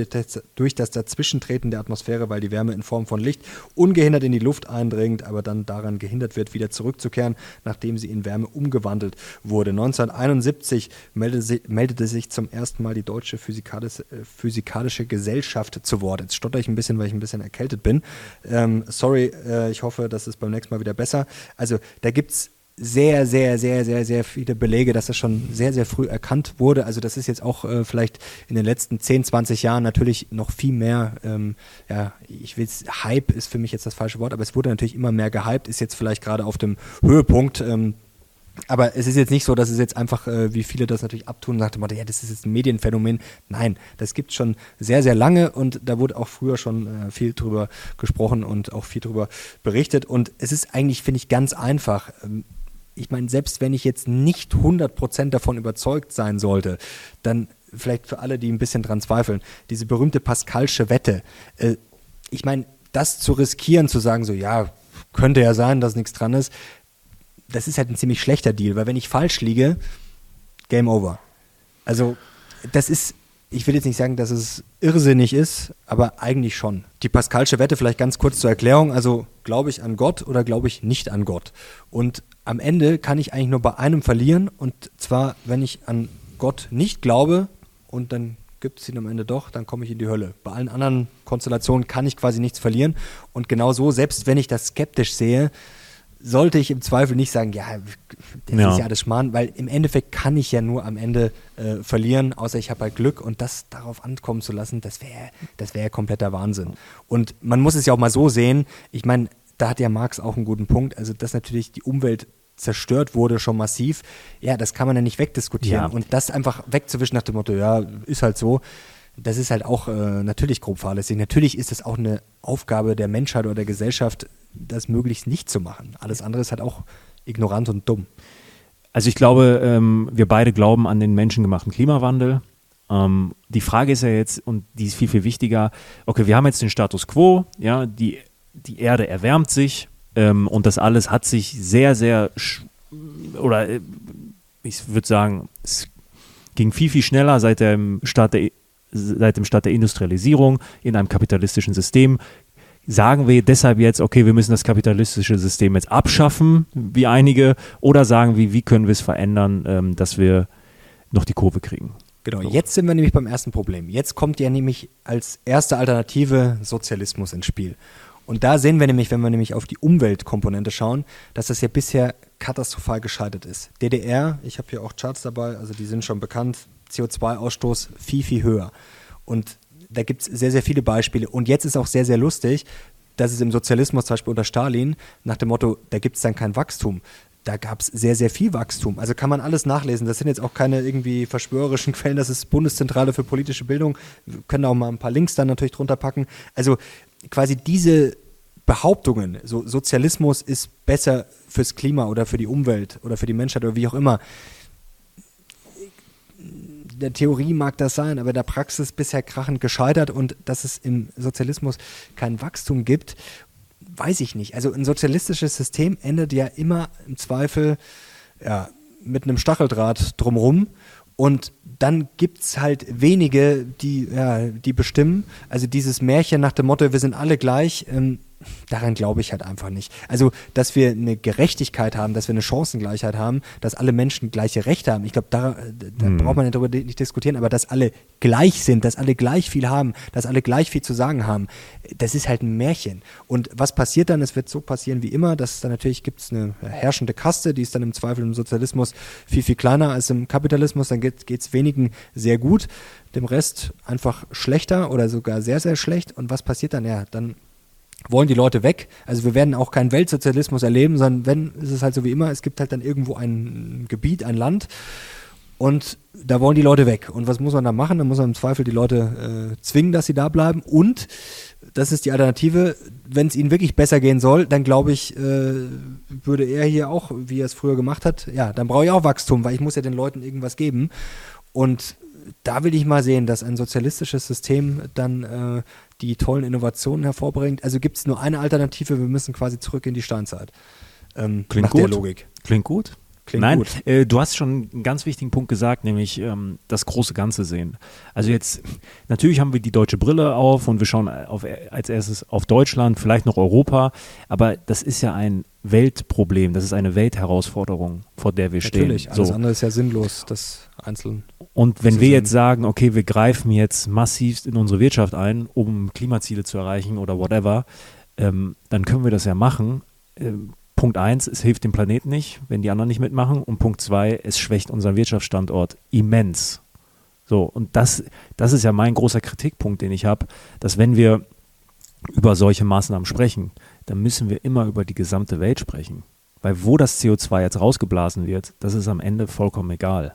durch das Dazwischentreten der Atmosphäre, weil die Wärme in Form von Licht ungehindert in die Luft eindringt, aber dann daran gehindert wird, wieder zurückzukehren, nachdem sie in Wärme umgewandelt wurde. 1971 meldete, meldete sich zum ersten Mal die Deutsche Physikalische, äh, Physikalische Gesellschaft zu Wort. Jetzt stotter ich ein bisschen, weil ich ein bisschen erkältet bin. Ähm, sorry, äh, ich hoffe, das ist beim nächsten Mal wieder besser. Also da gibt es sehr, sehr, sehr, sehr, sehr viele Belege, dass das schon sehr, sehr früh erkannt wurde. Also das ist jetzt auch äh, vielleicht in den letzten 10, 20 Jahren natürlich noch viel mehr, ähm, ja, ich will Hype ist für mich jetzt das falsche Wort, aber es wurde natürlich immer mehr gehypt, ist jetzt vielleicht gerade auf dem Höhepunkt. Ähm, aber es ist jetzt nicht so, dass es jetzt einfach, äh, wie viele das natürlich abtun, sagte man, ja, das ist jetzt ein Medienphänomen. Nein, das gibt es schon sehr, sehr lange und da wurde auch früher schon äh, viel drüber gesprochen und auch viel drüber berichtet. Und es ist eigentlich, finde ich, ganz einfach. Ähm, ich meine, selbst wenn ich jetzt nicht 100% davon überzeugt sein sollte, dann vielleicht für alle, die ein bisschen dran zweifeln, diese berühmte Pascalsche Wette. Äh, ich meine, das zu riskieren, zu sagen, so, ja, könnte ja sein, dass nichts dran ist, das ist halt ein ziemlich schlechter Deal, weil wenn ich falsch liege, Game Over. Also, das ist, ich will jetzt nicht sagen, dass es irrsinnig ist, aber eigentlich schon. Die Pascalsche Wette vielleicht ganz kurz zur Erklärung. Also, glaube ich an Gott oder glaube ich nicht an Gott? Und am Ende kann ich eigentlich nur bei einem verlieren und zwar, wenn ich an Gott nicht glaube und dann gibt es ihn am Ende doch, dann komme ich in die Hölle. Bei allen anderen Konstellationen kann ich quasi nichts verlieren. Und genau so, selbst wenn ich das skeptisch sehe, sollte ich im Zweifel nicht sagen, ja, das ja. ist ja alles Schmarrn, weil im Endeffekt kann ich ja nur am Ende äh, verlieren, außer ich habe halt Glück und das darauf ankommen zu lassen, das wäre das wäre kompletter Wahnsinn. Und man muss es ja auch mal so sehen, ich meine, da hat ja Marx auch einen guten Punkt, also dass natürlich die Umwelt zerstört wurde schon massiv, ja, das kann man ja nicht wegdiskutieren ja. und das einfach wegzuwischen nach dem Motto, ja, ist halt so, das ist halt auch äh, natürlich grob fahrlässig. Natürlich ist es auch eine Aufgabe der Menschheit oder der Gesellschaft, das möglichst nicht zu machen. Alles andere ist halt auch ignorant und dumm. Also ich glaube, ähm, wir beide glauben an den menschengemachten Klimawandel. Ähm, die Frage ist ja jetzt, und die ist viel, viel wichtiger, okay, wir haben jetzt den Status quo, ja, die, die Erde erwärmt sich ähm, und das alles hat sich sehr, sehr, oder äh, ich würde sagen, es ging viel, viel schneller seit dem Start der seit dem Start der Industrialisierung in einem kapitalistischen System Sagen wir deshalb jetzt, okay, wir müssen das kapitalistische System jetzt abschaffen, wie einige, oder sagen wir, wie können wir es verändern, ähm, dass wir noch die Kurve kriegen? Genau, so. jetzt sind wir nämlich beim ersten Problem. Jetzt kommt ja nämlich als erste Alternative Sozialismus ins Spiel. Und da sehen wir nämlich, wenn wir nämlich auf die Umweltkomponente schauen, dass das ja bisher katastrophal gescheitert ist. DDR, ich habe hier auch Charts dabei, also die sind schon bekannt, CO2-Ausstoß viel, viel höher. Und da gibt es sehr, sehr viele Beispiele. Und jetzt ist auch sehr, sehr lustig, dass es im Sozialismus, zum Beispiel unter Stalin, nach dem Motto, da gibt es dann kein Wachstum. Da gab es sehr, sehr viel Wachstum. Also kann man alles nachlesen. Das sind jetzt auch keine irgendwie verschwörerischen Quellen. Das ist Bundeszentrale für politische Bildung. Wir können auch mal ein paar Links dann natürlich drunter packen. Also quasi diese Behauptungen, so Sozialismus ist besser fürs Klima oder für die Umwelt oder für die Menschheit oder wie auch immer, der Theorie mag das sein, aber der Praxis bisher krachend gescheitert und dass es im Sozialismus kein Wachstum gibt, weiß ich nicht. Also ein sozialistisches System endet ja immer im Zweifel ja, mit einem Stacheldraht drumherum und dann gibt es halt wenige, die, ja, die bestimmen. Also dieses Märchen nach dem Motto, wir sind alle gleich, ähm, daran glaube ich halt einfach nicht. Also, dass wir eine Gerechtigkeit haben, dass wir eine Chancengleichheit haben, dass alle Menschen gleiche Rechte haben. Ich glaube, da, da hm. braucht man ja darüber nicht diskutieren, aber dass alle gleich sind, dass alle gleich viel haben, dass alle gleich viel zu sagen haben, das ist halt ein Märchen. Und was passiert dann? Es wird so passieren wie immer, dass dann natürlich gibt es eine herrschende Kaste, die ist dann im Zweifel im Sozialismus viel, viel kleiner als im Kapitalismus, dann geht es wenigen sehr gut, dem Rest einfach schlechter oder sogar sehr, sehr schlecht. Und was passiert dann? Ja, dann wollen die Leute weg. Also wir werden auch keinen Weltsozialismus erleben, sondern wenn, ist es halt so wie immer, es gibt halt dann irgendwo ein Gebiet, ein Land und da wollen die Leute weg. Und was muss man da machen? Da muss man im Zweifel die Leute äh, zwingen, dass sie da bleiben. Und das ist die Alternative. Wenn es ihnen wirklich besser gehen soll, dann glaube ich, äh, würde er hier auch, wie er es früher gemacht hat, ja, dann brauche ich auch Wachstum, weil ich muss ja den Leuten irgendwas geben. Und da will ich mal sehen, dass ein sozialistisches System dann äh, die tollen Innovationen hervorbringt. Also gibt es nur eine Alternative, wir müssen quasi zurück in die Steinzeit. Ähm, Klingt nach gut. der Logik. Klingt gut. Klingt Nein, äh, du hast schon einen ganz wichtigen Punkt gesagt, nämlich ähm, das große Ganze sehen. Also jetzt, natürlich haben wir die deutsche Brille auf und wir schauen auf, als erstes auf Deutschland, vielleicht noch Europa, aber das ist ja ein Weltproblem, das ist eine Weltherausforderung, vor der wir stehen. Natürlich, alles so. andere ist ja sinnlos, das einzeln. Und wenn wir jetzt sagen, okay, wir greifen jetzt massiv in unsere Wirtschaft ein, um Klimaziele zu erreichen oder whatever, ähm, dann können wir das ja machen. Ähm, Punkt eins, es hilft dem Planeten nicht, wenn die anderen nicht mitmachen. Und Punkt zwei, es schwächt unseren Wirtschaftsstandort immens. So, und das, das ist ja mein großer Kritikpunkt, den ich habe, dass wenn wir über solche Maßnahmen sprechen, dann müssen wir immer über die gesamte Welt sprechen. Weil wo das CO2 jetzt rausgeblasen wird, das ist am Ende vollkommen egal.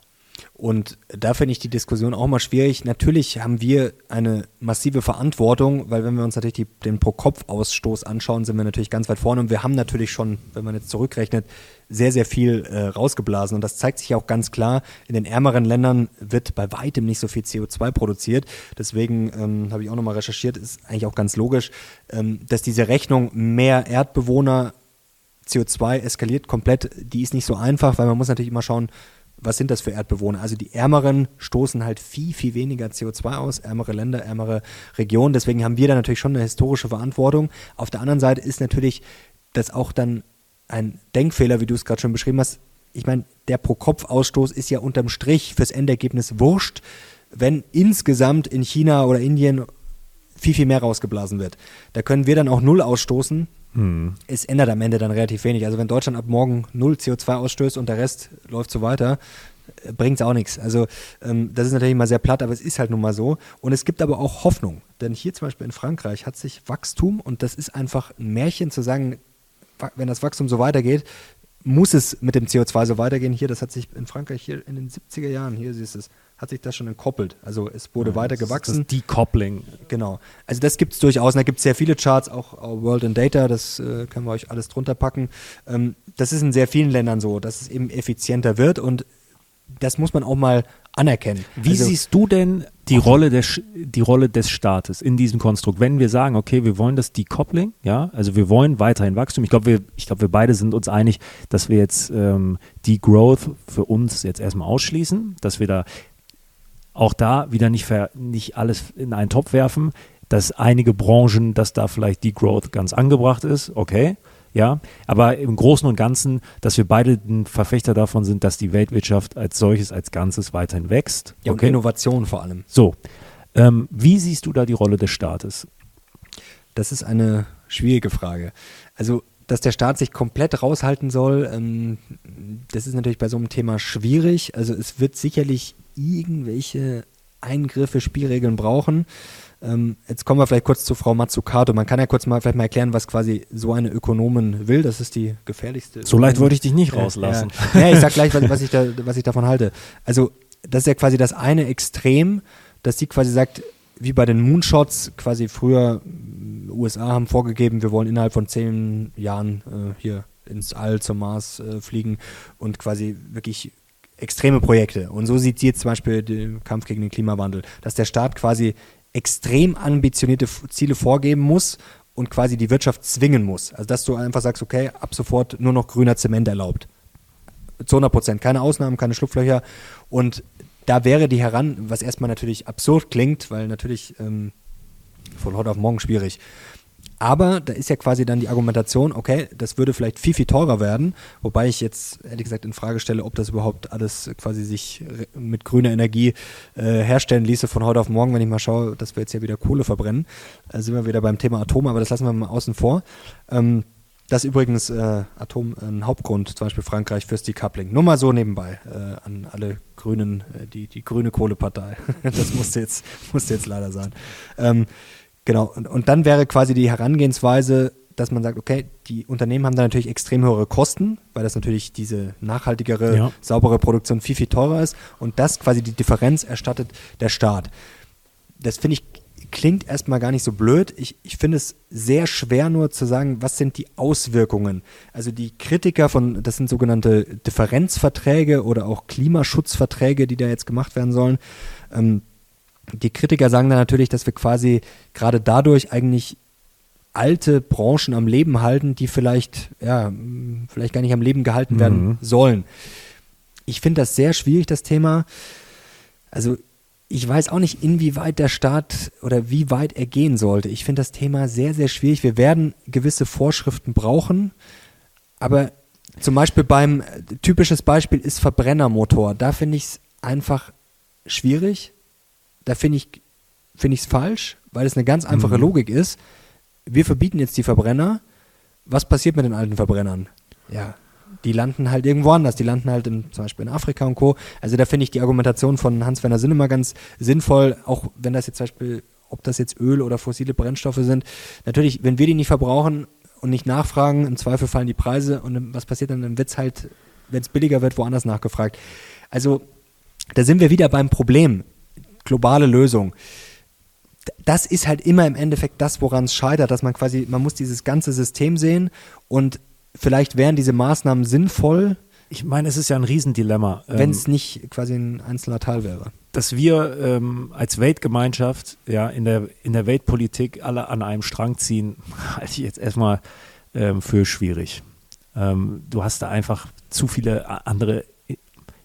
Und da finde ich die Diskussion auch mal schwierig. Natürlich haben wir eine massive Verantwortung, weil wenn wir uns natürlich die, den Pro-Kopf-Ausstoß anschauen, sind wir natürlich ganz weit vorne und wir haben natürlich schon, wenn man jetzt zurückrechnet, sehr, sehr viel äh, rausgeblasen. Und das zeigt sich auch ganz klar, in den ärmeren Ländern wird bei weitem nicht so viel CO2 produziert. Deswegen ähm, habe ich auch nochmal recherchiert, ist eigentlich auch ganz logisch, ähm, dass diese Rechnung mehr Erdbewohner CO2 eskaliert komplett, die ist nicht so einfach, weil man muss natürlich immer schauen, was sind das für Erdbewohner? Also die Ärmeren stoßen halt viel, viel weniger CO2 aus, ärmere Länder, ärmere Regionen. Deswegen haben wir da natürlich schon eine historische Verantwortung. Auf der anderen Seite ist natürlich das auch dann ein Denkfehler, wie du es gerade schon beschrieben hast. Ich meine, der Pro-Kopf-Ausstoß ist ja unterm Strich fürs Endergebnis wurscht, wenn insgesamt in China oder Indien viel, viel mehr rausgeblasen wird. Da können wir dann auch null ausstoßen, hm. Es ändert am Ende dann relativ wenig. Also wenn Deutschland ab morgen null CO2 ausstößt und der Rest läuft so weiter, äh, bringt es auch nichts. Also ähm, das ist natürlich mal sehr platt, aber es ist halt nun mal so. Und es gibt aber auch Hoffnung. Denn hier zum Beispiel in Frankreich hat sich Wachstum, und das ist einfach ein Märchen zu sagen, wenn das Wachstum so weitergeht, muss es mit dem CO2 so weitergehen. Hier, das hat sich in Frankreich hier in den 70er Jahren, hier siehst du es, hat sich das schon entkoppelt. Also es wurde ja, weiter gewachsen. Das Decoupling. Genau. Also das gibt es durchaus. Und da gibt es sehr viele Charts, auch, auch World in Data, das äh, können wir euch alles drunter packen. Ähm, das ist in sehr vielen Ländern so, dass es eben effizienter wird und das muss man auch mal anerkennen. Wie also, siehst du denn die Rolle, des, die Rolle des Staates in diesem Konstrukt? Wenn wir sagen, okay, wir wollen das Decoupling, ja, also wir wollen weiterhin Wachstum. Ich glaube, wir, ich wir beide sind uns einig, dass wir jetzt ähm, die Growth für uns jetzt erstmal ausschließen, dass wir da auch da wieder nicht, ver, nicht alles in einen Topf werfen, dass einige Branchen, dass da vielleicht die Growth ganz angebracht ist, okay, ja, aber im Großen und Ganzen, dass wir beide ein Verfechter davon sind, dass die Weltwirtschaft als solches, als Ganzes weiterhin wächst. Ja, okay. und Innovation vor allem. So, ähm, wie siehst du da die Rolle des Staates? Das ist eine schwierige Frage. Also dass der Staat sich komplett raushalten soll, ähm, das ist natürlich bei so einem Thema schwierig. Also es wird sicherlich irgendwelche Eingriffe, Spielregeln brauchen. Ähm, jetzt kommen wir vielleicht kurz zu Frau Mazzucato. Man kann ja kurz mal vielleicht mal erklären, was quasi so eine Ökonomin will. Das ist die gefährlichste. So leicht wollte ich dich nicht rauslassen. Ja, ja ich sag gleich, was, was, ich da, was ich davon halte. Also, das ist ja quasi das eine Extrem, dass sie quasi sagt, wie bei den Moonshots, quasi früher, USA haben vorgegeben, wir wollen innerhalb von zehn Jahren äh, hier ins All zum Mars äh, fliegen und quasi wirklich extreme Projekte. Und so sieht sie jetzt zum Beispiel den Kampf gegen den Klimawandel, dass der Staat quasi extrem ambitionierte Ziele vorgeben muss und quasi die Wirtschaft zwingen muss. Also dass du einfach sagst, okay, ab sofort nur noch grüner Zement erlaubt. Zu 100 Prozent. Keine Ausnahmen, keine Schlupflöcher. Und da wäre die heran, was erstmal natürlich absurd klingt, weil natürlich ähm, von heute auf morgen schwierig. Aber da ist ja quasi dann die Argumentation, okay, das würde vielleicht viel, viel teurer werden, wobei ich jetzt ehrlich gesagt in Frage stelle, ob das überhaupt alles quasi sich mit grüner Energie äh, herstellen ließe von heute auf morgen, wenn ich mal schaue, dass wir jetzt ja wieder Kohle verbrennen. Da sind wir wieder beim Thema Atom, aber das lassen wir mal außen vor. Ähm, das ist übrigens äh, Atom ein Hauptgrund, zum Beispiel Frankreich fürs Decoupling. Nur mal so nebenbei äh, an alle Grünen, äh, die, die grüne Kohlepartei. [laughs] das musste jetzt, musste jetzt leider sein. Ähm, Genau, und, und dann wäre quasi die Herangehensweise, dass man sagt, okay, die Unternehmen haben da natürlich extrem höhere Kosten, weil das natürlich diese nachhaltigere, ja. saubere Produktion viel, viel teurer ist und das quasi die Differenz erstattet der Staat. Das finde ich klingt erstmal gar nicht so blöd. Ich, ich finde es sehr schwer nur zu sagen, was sind die Auswirkungen. Also die Kritiker von, das sind sogenannte Differenzverträge oder auch Klimaschutzverträge, die da jetzt gemacht werden sollen. Ähm, die Kritiker sagen dann natürlich, dass wir quasi gerade dadurch eigentlich alte Branchen am Leben halten, die vielleicht, ja, vielleicht gar nicht am Leben gehalten werden mhm. sollen. Ich finde das sehr schwierig, das Thema. Also ich weiß auch nicht, inwieweit der Staat oder wie weit er gehen sollte. Ich finde das Thema sehr, sehr schwierig. Wir werden gewisse Vorschriften brauchen, aber zum Beispiel beim, typisches Beispiel ist Verbrennermotor. Da finde ich es einfach schwierig, da finde ich es falsch, weil es eine ganz einfache mhm. Logik ist. Wir verbieten jetzt die Verbrenner. Was passiert mit den alten Verbrennern? Ja, die landen halt irgendwo anders. Die landen halt in, zum Beispiel in Afrika und Co. Also da finde ich die Argumentation von Hans-Werner Sinn immer ganz sinnvoll, auch wenn das jetzt zum Beispiel, ob das jetzt Öl oder fossile Brennstoffe sind. Natürlich, wenn wir die nicht verbrauchen und nicht nachfragen, im Zweifel fallen die Preise und was passiert dann? Dann wird es halt, wenn es billiger wird, woanders nachgefragt. Also da sind wir wieder beim Problem globale Lösung. Das ist halt immer im Endeffekt das, woran es scheitert, dass man quasi, man muss dieses ganze System sehen und vielleicht wären diese Maßnahmen sinnvoll. Ich meine, es ist ja ein Riesendilemma. Wenn es ähm, nicht quasi ein einzelner Teil wäre. Dass wir ähm, als Weltgemeinschaft ja in der, in der Weltpolitik alle an einem Strang ziehen, [laughs] halte ich jetzt erstmal ähm, für schwierig. Ähm, du hast da einfach zu viele andere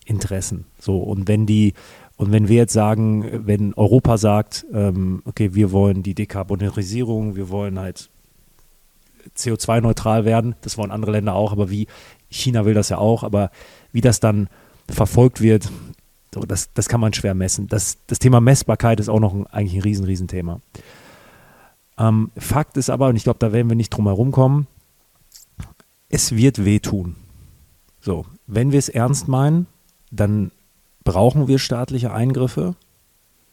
Interessen. So, und wenn die und wenn wir jetzt sagen, wenn Europa sagt, ähm, okay, wir wollen die Dekarbonisierung, wir wollen halt CO2-neutral werden, das wollen andere Länder auch, aber wie China will das ja auch, aber wie das dann verfolgt wird, so, das, das kann man schwer messen. Das, das Thema Messbarkeit ist auch noch ein, eigentlich ein riesen, riesen Thema. Ähm, Fakt ist aber, und ich glaube, da werden wir nicht drum herum kommen, es wird wehtun. So, wenn wir es ernst meinen, dann brauchen wir staatliche Eingriffe.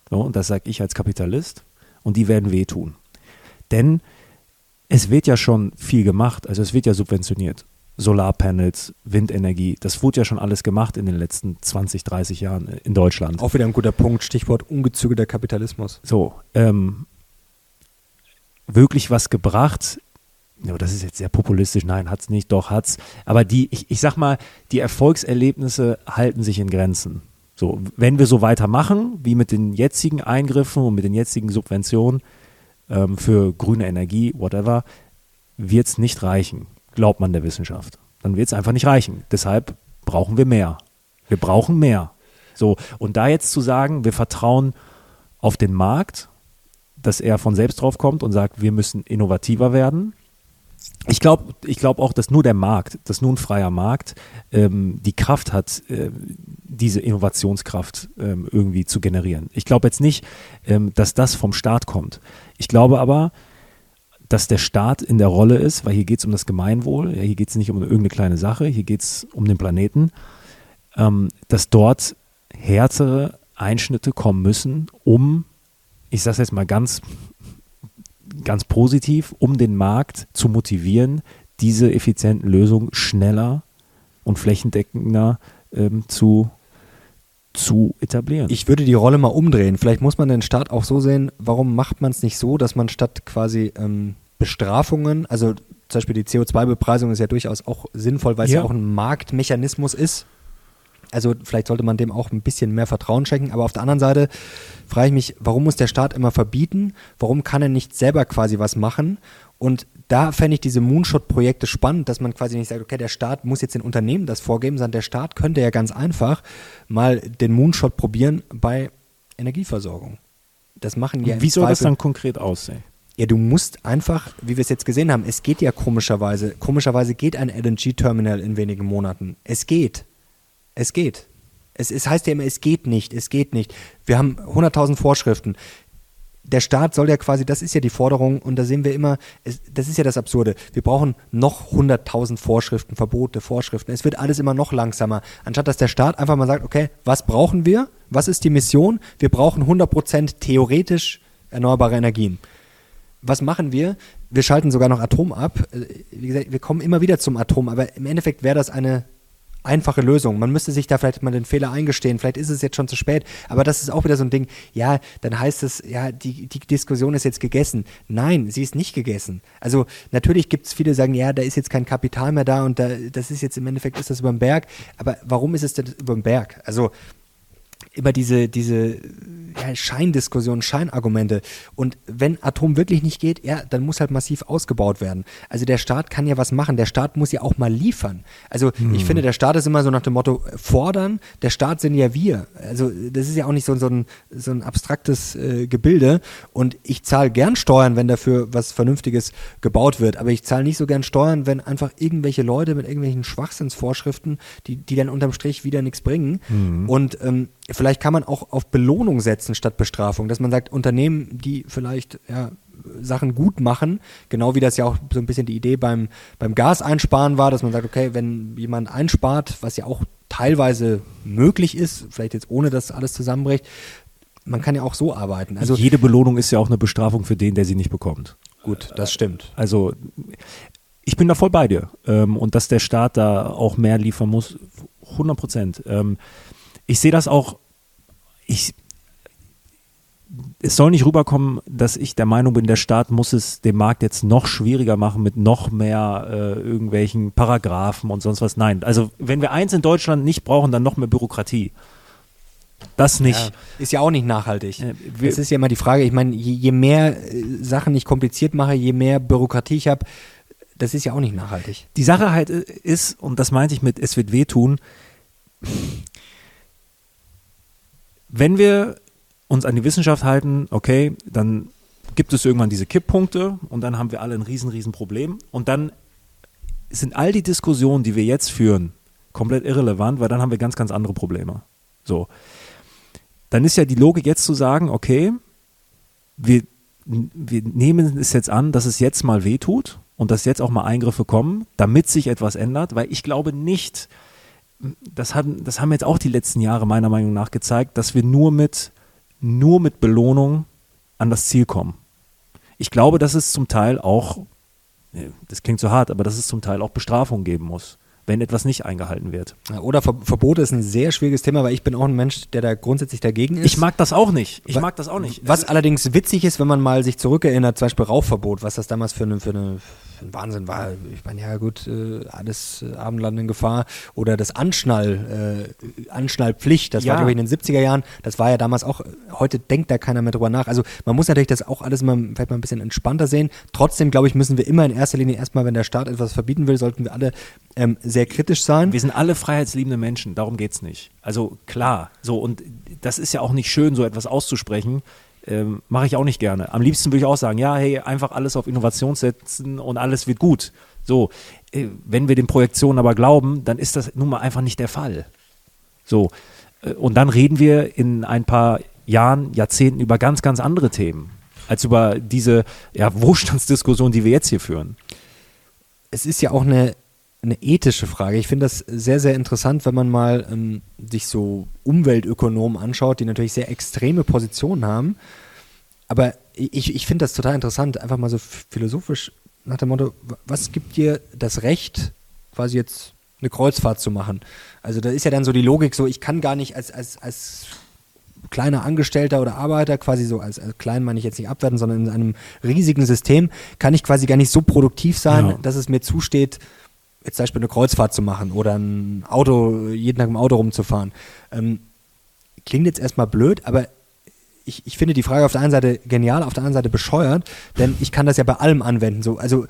So, und das sage ich als Kapitalist. Und die werden wehtun. Denn es wird ja schon viel gemacht, also es wird ja subventioniert. Solarpanels, Windenergie, das wurde ja schon alles gemacht in den letzten 20, 30 Jahren in Deutschland. Auch wieder ein guter Punkt, Stichwort ungezügelter Kapitalismus. So, ähm, wirklich was gebracht, ja, das ist jetzt sehr populistisch, nein, hat es nicht, doch hat es. Aber die, ich, ich sag mal, die Erfolgserlebnisse halten sich in Grenzen. So, wenn wir so weitermachen, wie mit den jetzigen Eingriffen und mit den jetzigen Subventionen ähm, für grüne Energie, whatever, wird es nicht reichen, glaubt man der Wissenschaft. Dann wird es einfach nicht reichen. Deshalb brauchen wir mehr. Wir brauchen mehr. So, und da jetzt zu sagen, wir vertrauen auf den Markt, dass er von selbst drauf kommt und sagt, wir müssen innovativer werden, ich glaube ich glaub auch, dass nur der Markt, dass nur ein freier Markt ähm, die Kraft hat, äh, diese Innovationskraft ähm, irgendwie zu generieren. Ich glaube jetzt nicht, ähm, dass das vom Staat kommt. Ich glaube aber, dass der Staat in der Rolle ist, weil hier geht es um das Gemeinwohl, ja, hier geht es nicht um irgendeine kleine Sache, hier geht es um den Planeten, ähm, dass dort härtere Einschnitte kommen müssen, um, ich sage es jetzt mal ganz ganz positiv, um den Markt zu motivieren, diese effizienten Lösungen schneller und flächendeckender ähm, zu, zu etablieren. Ich würde die Rolle mal umdrehen. Vielleicht muss man den Staat auch so sehen, warum macht man es nicht so, dass man statt quasi ähm, Bestrafungen, also zum Beispiel die CO2-Bepreisung ist ja durchaus auch sinnvoll, weil es ja. ja auch ein Marktmechanismus ist, also vielleicht sollte man dem auch ein bisschen mehr Vertrauen schenken. Aber auf der anderen Seite frage ich mich, warum muss der Staat immer verbieten? Warum kann er nicht selber quasi was machen? Und da fände ich diese Moonshot-Projekte spannend, dass man quasi nicht sagt, okay, der Staat muss jetzt den Unternehmen das vorgeben, sondern der Staat könnte ja ganz einfach mal den Moonshot probieren bei Energieversorgung. Das machen ja. Wie soll Zweifel, das dann konkret aussehen? Ja, du musst einfach, wie wir es jetzt gesehen haben, es geht ja komischerweise, komischerweise geht ein LNG-Terminal in wenigen Monaten. Es geht. Es geht. Es, es heißt ja immer, es geht nicht, es geht nicht. Wir haben 100.000 Vorschriften. Der Staat soll ja quasi, das ist ja die Forderung, und da sehen wir immer, es, das ist ja das Absurde. Wir brauchen noch 100.000 Vorschriften, Verbote, Vorschriften. Es wird alles immer noch langsamer. Anstatt dass der Staat einfach mal sagt, okay, was brauchen wir? Was ist die Mission? Wir brauchen 100% theoretisch erneuerbare Energien was machen wir? Wir schalten sogar noch Atom ab. Äh, wie gesagt, wir kommen immer wieder zum Atom, aber im Endeffekt wäre das eine einfache Lösung. Man müsste sich da vielleicht mal den Fehler eingestehen. Vielleicht ist es jetzt schon zu spät. Aber das ist auch wieder so ein Ding. Ja, dann heißt es, ja, die, die Diskussion ist jetzt gegessen. Nein, sie ist nicht gegessen. Also natürlich gibt es viele, die sagen, ja, da ist jetzt kein Kapital mehr da und da, das ist jetzt im Endeffekt ist das über den Berg. Aber warum ist es denn über den Berg? Also immer diese, diese ja, Scheindiskussionen, Scheinargumente. Und wenn Atom wirklich nicht geht, ja, dann muss halt massiv ausgebaut werden. Also der Staat kann ja was machen. Der Staat muss ja auch mal liefern. Also hm. ich finde, der Staat ist immer so nach dem Motto fordern. Der Staat sind ja wir. Also das ist ja auch nicht so, so, ein, so ein abstraktes äh, Gebilde. Und ich zahle gern Steuern, wenn dafür was Vernünftiges gebaut wird. Aber ich zahle nicht so gern Steuern, wenn einfach irgendwelche Leute mit irgendwelchen Schwachsinnsvorschriften, die, die dann unterm Strich wieder nichts bringen. Hm. Und ähm, vielleicht kann man auch auf Belohnung setzen statt Bestrafung, dass man sagt, Unternehmen, die vielleicht ja, Sachen gut machen, genau wie das ja auch so ein bisschen die Idee beim, beim Gas einsparen war, dass man sagt, okay, wenn jemand einspart, was ja auch teilweise möglich ist, vielleicht jetzt ohne dass alles zusammenbricht, man kann ja auch so arbeiten. Also jede Belohnung ist ja auch eine Bestrafung für den, der sie nicht bekommt. Gut, das stimmt. Also ich bin da voll bei dir. Ähm, und dass der Staat da auch mehr liefern muss, 100 Prozent. Ich sehe das auch, ich, es soll nicht rüberkommen, dass ich der Meinung bin, der Staat muss es dem Markt jetzt noch schwieriger machen mit noch mehr äh, irgendwelchen Paragraphen und sonst was. Nein, also wenn wir eins in Deutschland nicht brauchen, dann noch mehr Bürokratie. Das nicht. Ja, ist ja auch nicht nachhaltig. Äh, es ist ja immer die Frage, ich meine, je, je, mehr äh, Sachen ich kompliziert mache, je mehr Bürokratie ich habe, das ist ja auch nicht nachhaltig. Die Sache halt äh, ist, und das meinte ich mit, es wird wehtun, wenn wir uns an die Wissenschaft halten, okay, dann gibt es irgendwann diese Kipppunkte und dann haben wir alle ein riesen, riesen Problem und dann sind all die Diskussionen, die wir jetzt führen, komplett irrelevant, weil dann haben wir ganz, ganz andere Probleme. So. Dann ist ja die Logik jetzt zu sagen, okay, wir, wir nehmen es jetzt an, dass es jetzt mal wehtut und dass jetzt auch mal Eingriffe kommen, damit sich etwas ändert, weil ich glaube nicht, das haben, das haben jetzt auch die letzten Jahre meiner Meinung nach gezeigt, dass wir nur mit, nur mit Belohnung an das Ziel kommen. Ich glaube, dass es zum Teil auch, das klingt so hart, aber dass es zum Teil auch Bestrafung geben muss wenn etwas nicht eingehalten wird. Oder Ver Verbote ist ein sehr schwieriges Thema, weil ich bin auch ein Mensch, der da grundsätzlich dagegen ist. Ich mag das auch nicht. Ich mag das auch nicht. Was allerdings witzig ist, wenn man mal sich zurückerinnert, zum Beispiel Rauchverbot, was das damals für eine, für eine ein Wahnsinn war. Ich meine, ja gut, äh, alles äh, Abendland in Gefahr. Oder das Anschnall, äh, Anschnallpflicht, das ja. war, glaube ich, in den 70er Jahren. Das war ja damals auch, heute denkt da keiner mehr drüber nach. Also man muss natürlich das auch alles mal, vielleicht mal ein bisschen entspannter sehen. Trotzdem, glaube ich, müssen wir immer in erster Linie erstmal, wenn der Staat etwas verbieten will, sollten wir alle ähm, sehr kritisch sein. Wir sind alle freiheitsliebende Menschen, darum geht es nicht. Also klar, so und das ist ja auch nicht schön, so etwas auszusprechen. Ähm, Mache ich auch nicht gerne. Am liebsten würde ich auch sagen, ja, hey, einfach alles auf Innovation setzen und alles wird gut. So, äh, wenn wir den Projektionen aber glauben, dann ist das nun mal einfach nicht der Fall. So, äh, und dann reden wir in ein paar Jahren, Jahrzehnten über ganz, ganz andere Themen, als über diese ja, [laughs] Wohlstandsdiskussion, die wir jetzt hier führen. Es ist ja auch eine, eine ethische Frage. Ich finde das sehr, sehr interessant, wenn man mal ähm, sich so Umweltökonomen anschaut, die natürlich sehr extreme Positionen haben aber ich, ich finde das total interessant, einfach mal so philosophisch nach dem Motto, was gibt dir das Recht, quasi jetzt eine Kreuzfahrt zu machen? Also da ist ja dann so die Logik so, ich kann gar nicht als, als, als kleiner Angestellter oder Arbeiter, quasi so als, als klein meine ich jetzt nicht abwerten, sondern in einem riesigen System, kann ich quasi gar nicht so produktiv sein, ja. dass es mir zusteht, jetzt zum Beispiel eine Kreuzfahrt zu machen oder ein Auto, jeden Tag im Auto rumzufahren. Ähm, klingt jetzt erstmal blöd, aber ich, ich finde die Frage auf der einen Seite genial, auf der anderen Seite bescheuert, denn ich kann das ja bei allem anwenden. So, also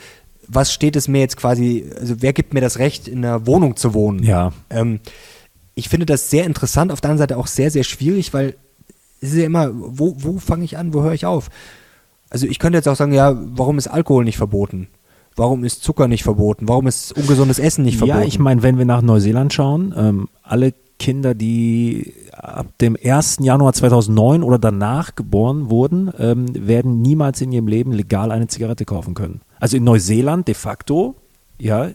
was steht es mir jetzt quasi, also wer gibt mir das Recht, in einer Wohnung zu wohnen? Ja. Ähm, ich finde das sehr interessant, auf der anderen Seite auch sehr, sehr schwierig, weil es ist ja immer, wo, wo fange ich an, wo höre ich auf? also ich könnte jetzt auch sagen, ja, warum ist Alkohol nicht verboten? Warum ist Zucker nicht verboten? Warum ist ungesundes Essen nicht verboten? Ja, ich meine, wenn wir nach Neuseeland schauen, ähm, alle Kinder, die ab dem 1. Januar 2009 oder danach geboren wurden, ähm, werden niemals in ihrem Leben legal eine Zigarette kaufen können. Also in Neuseeland de facto, ja,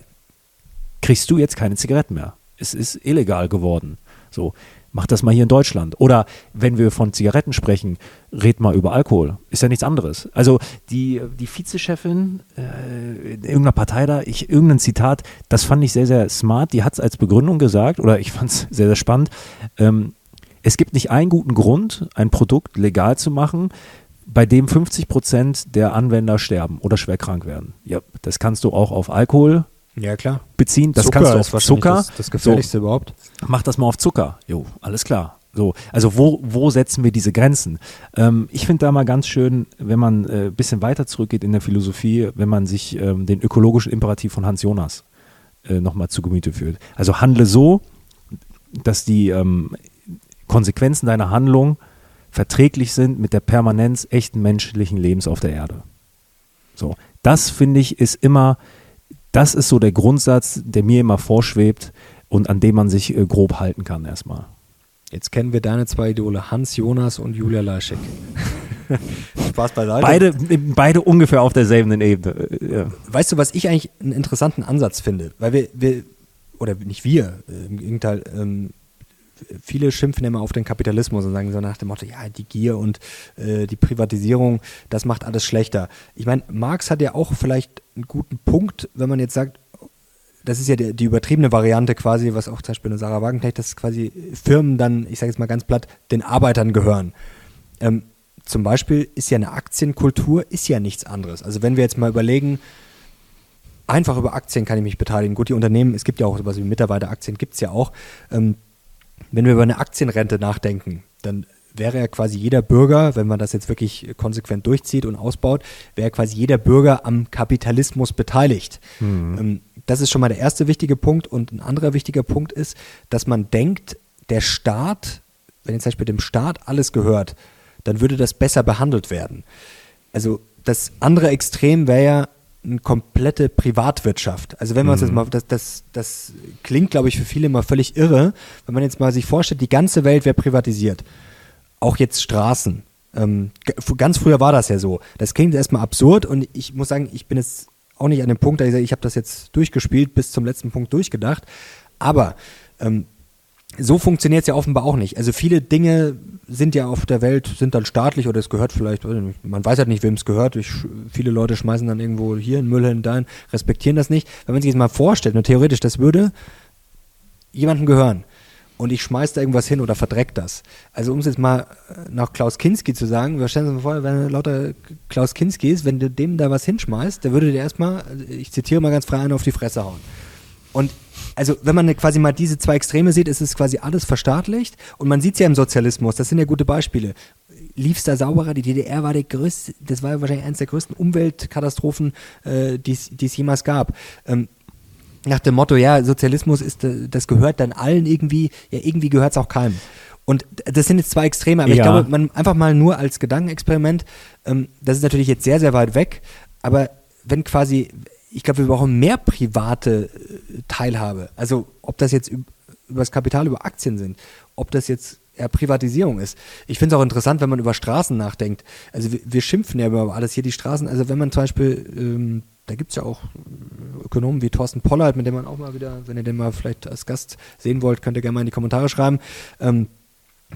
kriegst du jetzt keine Zigaretten mehr. Es ist illegal geworden. So, mach das mal hier in Deutschland. Oder wenn wir von Zigaretten sprechen, red mal über Alkohol. Ist ja nichts anderes. Also die, die Vizechefin äh, in irgendeiner Partei da, ich, irgendein Zitat, das fand ich sehr, sehr smart. Die hat es als Begründung gesagt, oder ich fand es [laughs] sehr, sehr spannend. Ähm, es gibt nicht einen guten Grund, ein Produkt legal zu machen, bei dem 50 Prozent der Anwender sterben oder schwer krank werden. Ja, das kannst du auch auf Alkohol ja, klar. beziehen. Das Zucker kannst du ist auf Zucker. Das, das gefährlichste überhaupt. Mach das mal auf Zucker. Jo, alles klar. So, also wo, wo setzen wir diese Grenzen? Ähm, ich finde da mal ganz schön, wenn man ein äh, bisschen weiter zurückgeht in der Philosophie, wenn man sich ähm, den ökologischen Imperativ von Hans Jonas äh, nochmal zu Gemüte führt. Also handle so, dass die ähm, Konsequenzen deiner Handlung verträglich sind mit der Permanenz echten menschlichen Lebens auf der Erde. So, das finde ich ist immer, das ist so der Grundsatz, der mir immer vorschwebt und an dem man sich äh, grob halten kann erstmal. Jetzt kennen wir deine zwei Idole, Hans Jonas und Julia Leischek. [laughs] Spaß beiseite. Beide, beide ungefähr auf derselben Ebene. äh, Ja. Weißt du, was ich eigentlich einen interessanten Ansatz finde? Weil wir, wir oder nicht wir, äh, im Gegenteil, ähm, viele schimpfen immer auf den Kapitalismus und sagen so nach dem Motto, ja, die Gier und äh, die Privatisierung, das macht alles schlechter. Ich meine, Marx hat ja auch vielleicht einen guten Punkt, wenn man jetzt sagt, das ist ja die, die übertriebene Variante quasi, was auch zum Beispiel eine Sarah Wagenknecht, dass quasi Firmen dann, ich sage jetzt mal ganz platt, den Arbeitern gehören. Ähm, zum Beispiel ist ja eine Aktienkultur, ist ja nichts anderes. Also wenn wir jetzt mal überlegen, einfach über Aktien kann ich mich beteiligen. Gut, die Unternehmen, es gibt ja auch sowas wie Mitarbeiteraktien, gibt es ja auch. Ähm, wenn wir über eine Aktienrente nachdenken, dann wäre ja quasi jeder Bürger, wenn man das jetzt wirklich konsequent durchzieht und ausbaut, wäre quasi jeder Bürger am Kapitalismus beteiligt. Ähm, das ist schon mal der erste wichtige Punkt. Und ein anderer wichtiger Punkt ist, dass man denkt, der Staat, wenn jetzt zum Beispiel dem Staat alles gehört, dann würde das besser behandelt werden. Also das andere Extrem wäre ja eine komplette Privatwirtschaft. Also wenn wir uns jetzt mal, das, das, das klingt, glaube ich, für viele immer völlig irre, wenn man jetzt mal sich vorstellt, die ganze Welt wäre privatisiert. Auch jetzt Straßen. Ähm, ganz früher war das ja so. Das klingt erstmal absurd und ich muss sagen, ich bin jetzt auch nicht an dem Punkt, da ich sage, ich habe das jetzt durchgespielt, bis zum letzten Punkt durchgedacht. Aber ähm, so funktioniert es ja offenbar auch nicht. Also viele Dinge sind ja auf der Welt, sind dann staatlich oder es gehört vielleicht, man weiß halt nicht, wem es gehört. Ich, viele Leute schmeißen dann irgendwo hier einen Müll hin, dahin, respektieren das nicht. Wenn man sich das mal vorstellt, nur theoretisch, das würde jemandem gehören und ich schmeiß da irgendwas hin oder verdreck das. Also um es jetzt mal äh, nach Klaus Kinski zu sagen, wir stellen uns mal vor, wenn lauter Klaus Kinski ist, wenn du dem da was hinschmeißt, der würde dir erstmal, also ich zitiere mal ganz frei, einen auf die Fresse hauen. Und also wenn man quasi mal diese zwei Extreme sieht, ist es quasi alles verstaatlicht und man sieht es ja im Sozialismus, das sind ja gute Beispiele. Lief's da sauberer, die DDR war der größte, das war wahrscheinlich eines der größten Umweltkatastrophen, äh, die es die es jemals gab. Ähm, nach dem Motto, ja, Sozialismus ist, äh, das gehört dann allen irgendwie, ja, irgendwie gehört es auch keinem. Und das sind jetzt zwei Extreme, aber ich Ja. glaube, man einfach mal nur als Gedankenexperiment, ähm, das ist natürlich jetzt sehr, sehr weit weg, aber wenn quasi, ich glaube, wir brauchen mehr private äh, Teilhabe. Also ob das jetzt üb- über das Kapital, über Aktien sind, ob das jetzt eher Privatisierung ist. Ich finde es auch interessant, wenn man über Straßen nachdenkt. Also wir, wir schimpfen ja über alles hier, die Straßen. Also wenn man zum Beispiel, ähm, da gibt es ja auch äh, Ökonomen wie Thorsten Pollard, mit dem man auch mal wieder, wenn ihr den mal vielleicht als Gast sehen wollt, könnt ihr gerne mal in die Kommentare schreiben. Ähm,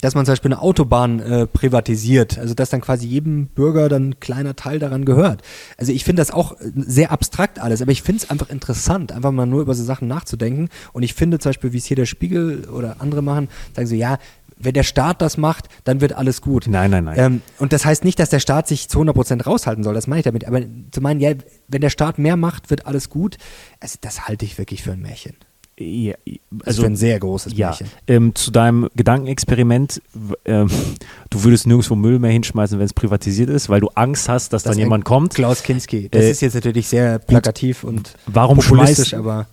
dass man zum Beispiel eine Autobahn äh, privatisiert, also dass dann quasi jedem Bürger dann ein kleiner Teil daran gehört. Also ich finde das auch äh, sehr abstrakt alles, aber ich finde es einfach interessant, einfach mal nur über so Sachen nachzudenken. Und ich finde zum Beispiel, wie es hier der Spiegel oder andere machen, sagen so, ja, wenn der Staat das macht, dann wird alles gut. Nein, nein, nein. Ähm, und das heißt nicht, dass der Staat sich zu 100% raushalten soll, das meine ich damit. Aber zu meinen, ja, wenn der Staat mehr macht, wird alles gut, also das halte ich wirklich für ein Märchen. Ja, Also für ein sehr großes ja, Märchen. ähm, zu deinem Gedankenexperiment, ähm, du würdest nirgendwo Müll mehr hinschmeißen, wenn es privatisiert ist, weil du Angst hast, dass dann Das jemand kommt. Klaus Kinski. Das Äh, ist jetzt natürlich sehr plakativ und Warum populistisch, aber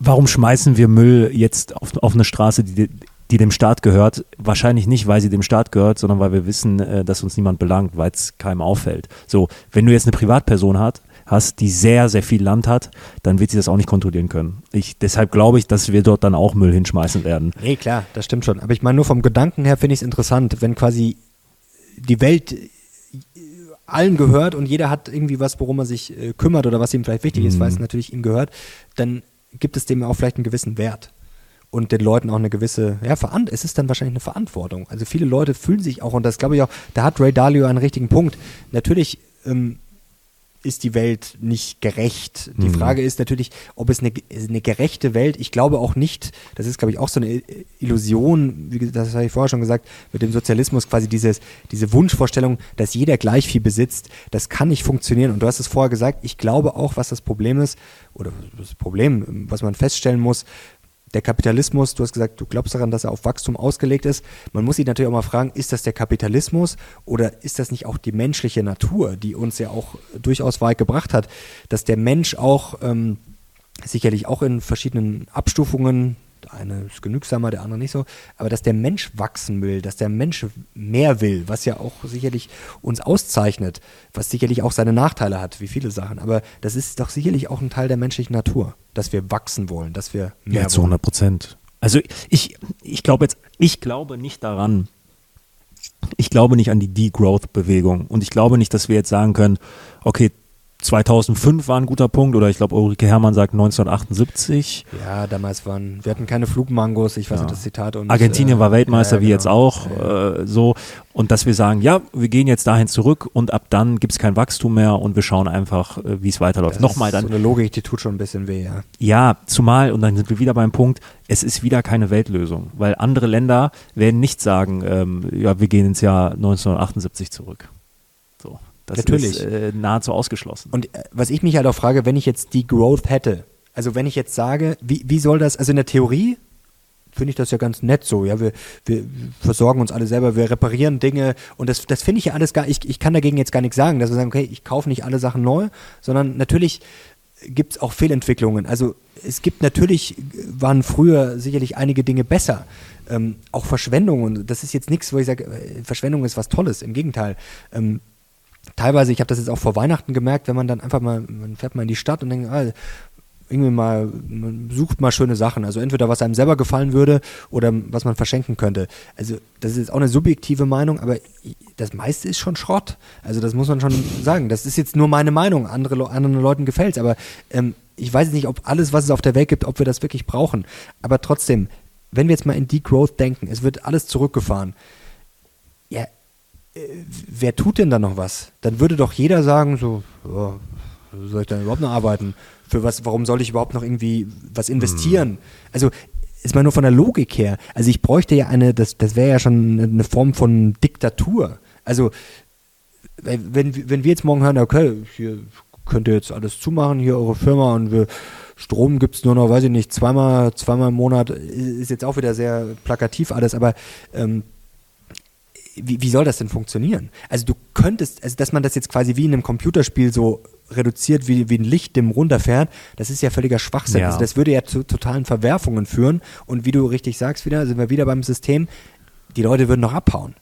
Warum schmeißen wir Müll jetzt auf, auf eine Straße, die, die dem Staat gehört. Wahrscheinlich nicht, weil sie dem Staat gehört, sondern weil wir wissen, äh, dass uns niemand belangt, weil es keinem auffällt. So, wenn du jetzt eine Privatperson hast, hast, die sehr, sehr viel Land hat, dann wird sie das auch nicht kontrollieren können. Ich, deshalb glaube ich, dass wir dort dann auch Müll hinschmeißen werden. Nee, klar, das stimmt schon. Aber ich meine, nur vom Gedanken her finde ich es interessant, wenn quasi die Welt allen gehört und jeder hat irgendwie was, worum er sich äh, kümmert oder was ihm vielleicht wichtig ist, weil es Mhm. natürlich ihm gehört, dann gibt es dem auch vielleicht einen gewissen Wert. Und den Leuten auch eine gewisse, ja, Veran es ist dann wahrscheinlich eine Verantwortung. Also viele Leute fühlen sich auch, und das glaube ich auch, da hat Ray Dalio einen richtigen Punkt. Natürlich ähm, ist die Welt nicht gerecht. Die Mhm. Frage ist natürlich, ob es eine, eine gerechte Welt, ich glaube auch nicht, das ist glaube ich auch so eine Illusion, wie das habe ich vorher schon gesagt, mit dem Sozialismus quasi dieses, diese Wunschvorstellung, dass jeder gleich viel besitzt, das kann nicht funktionieren. Und du hast es vorher gesagt, ich glaube auch, was das Problem ist, oder das Problem, was man feststellen muss, der Kapitalismus, du hast gesagt, du glaubst daran, dass er auf Wachstum ausgelegt ist. Man muss sich natürlich auch mal fragen, ist das der Kapitalismus oder ist das nicht auch die menschliche Natur, die uns ja auch durchaus weit gebracht hat, dass der Mensch auch ähm, sicherlich auch in verschiedenen Abstufungen, eine ist genügsamer, der andere nicht so, aber dass der Mensch wachsen will, dass der Mensch mehr will, was ja auch sicherlich uns auszeichnet, was sicherlich auch seine Nachteile hat, wie viele Sachen, aber das ist doch sicherlich auch ein Teil der menschlichen Natur, dass wir wachsen wollen, dass wir mehr Ja, zu wollen. 100 Prozent. Also ich, ich glaube jetzt, ich glaube nicht daran, ich glaube nicht an die Degrowth-Bewegung und ich glaube nicht, dass wir jetzt sagen können, okay, 2005 war ein guter Punkt oder ich glaube Ulrike Herrmann sagt 1978. Ja, damals waren, wir hatten keine Flugmangos, ich weiß Ja. nicht das Zitat. Und, Argentinien äh, war Weltmeister, ja, wie jetzt genau. auch Ja. äh, so. Und dass wir sagen, ja, wir gehen jetzt dahin zurück und ab dann gibt es kein Wachstum mehr und wir schauen einfach, äh, wie es weiterläuft. Das Nochmal dann, So eine Logik, die tut schon ein bisschen weh, ja. ja, zumal, und dann sind wir wieder beim Punkt, es ist wieder keine Weltlösung, weil andere Länder werden nicht sagen, ähm, ja, wir gehen ins Jahr 1978 zurück. Das Natürlich. ist äh, nahezu ausgeschlossen. Und äh, was ich mich halt auch frage, wenn ich jetzt die Growth hätte, also wenn ich jetzt sage, wie, wie soll das, also in der Theorie finde ich das ja ganz nett so, ja, wir, wir versorgen uns alle selber, wir reparieren Dinge und das, das finde ich ja alles gar, ich, ich kann dagegen jetzt gar nichts sagen, dass wir sagen, okay, ich kaufe nicht alle Sachen neu, sondern natürlich gibt es auch Fehlentwicklungen. Also es gibt natürlich, waren früher sicherlich einige Dinge besser. Ähm, auch Verschwendung und das ist jetzt nichts, wo ich sage, äh, Verschwendung ist was Tolles, im Gegenteil. Ähm, teilweise, ich habe das jetzt auch vor Weihnachten gemerkt, wenn man dann einfach mal, man fährt mal in die Stadt und denkt, ah, irgendwie mal, man sucht mal schöne Sachen. Also entweder was einem selber gefallen würde oder was man verschenken könnte. Also das ist jetzt auch eine subjektive Meinung, aber das meiste ist schon Schrott. Also das muss man schon sagen. Das ist jetzt nur meine Meinung. Andere, anderen Leuten gefällt es. Aber ähm, ich weiß nicht, ob alles, was es auf der Welt gibt, ob wir das wirklich brauchen. Aber trotzdem, wenn wir jetzt mal in Degrowth denken, es wird alles zurückgefahren. Äh, wer tut denn da noch was? Dann würde doch jeder sagen, so, ja, soll ich dann überhaupt noch arbeiten? Für was, warum soll ich überhaupt noch irgendwie was investieren? Also, ist mal nur von der Logik her. Also ich bräuchte ja eine, das, das wäre ja schon eine Form von Diktatur. Also, wenn, wenn wir jetzt morgen hören, okay, hier könnt ihr jetzt alles zumachen, hier eure Firma und wir Strom gibt es nur noch, weiß ich nicht, zweimal, zweimal im Monat, ist jetzt auch wieder sehr plakativ alles, aber ähm, wie, wie soll das denn funktionieren? Also du könntest, also dass man das jetzt quasi wie in einem Computerspiel so reduziert, wie, wie ein Licht dem runterfährt, das ist ja völliger Schwachsinn. Ja. Also das würde ja zu totalen Verwerfungen führen und wie du richtig sagst wieder, sind wir wieder beim System, die Leute würden noch abhauen.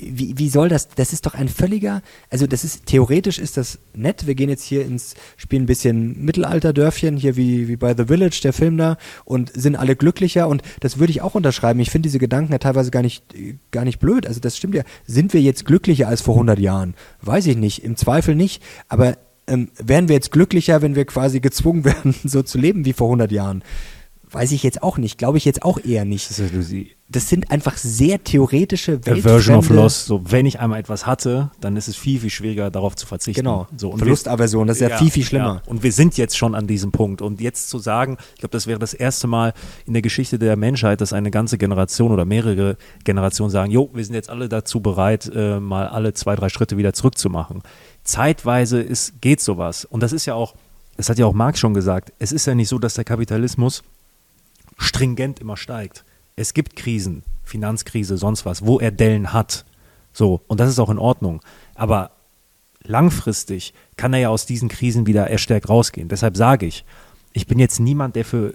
Wie, wie, soll das? Das ist doch ein völliger, also das ist, theoretisch ist das nett. Wir gehen jetzt hier ins, spielen ein bisschen Mittelalterdörfchen, hier wie, wie bei The Village, der Film da, und sind alle glücklicher und das würde ich auch unterschreiben. Ich finde diese Gedanken ja teilweise gar nicht, gar nicht blöd. Also das stimmt ja. Sind wir jetzt glücklicher als vor 100 Jahren? Weiß ich nicht. Im Zweifel nicht. Aber ähm, wären wir jetzt glücklicher, wenn wir quasi gezwungen [laughs] werden, so zu leben wie vor 100 Jahren? Weiß ich jetzt auch nicht. Glaube ich jetzt auch eher nicht. Das ja sind einfach sehr theoretische Aversion of weltfremde- Loss. So, wenn ich einmal etwas hatte, dann ist es viel, viel schwieriger, darauf zu verzichten. Genau. So, und Verlustaversion, das ist ja, viel, viel schlimmer. Ja. Und wir sind jetzt schon an diesem Punkt. Und jetzt zu sagen, ich glaube, das wäre das erste Mal in der Geschichte der Menschheit, dass eine ganze Generation oder mehrere Generationen sagen, jo, wir sind jetzt alle dazu bereit, äh, mal alle zwei, drei Schritte wieder zurückzumachen. Zeitweise ist, geht sowas. Und das ist ja auch, das hat ja auch Marx schon gesagt, es ist ja nicht so, dass der Kapitalismus stringent immer steigt. Es gibt Krisen, Finanzkrise, sonst was, wo er Dellen hat. So, und das ist auch in Ordnung. Aber langfristig kann er ja aus diesen Krisen wieder erstärkt rausgehen. Deshalb sage ich, ich bin jetzt niemand, der für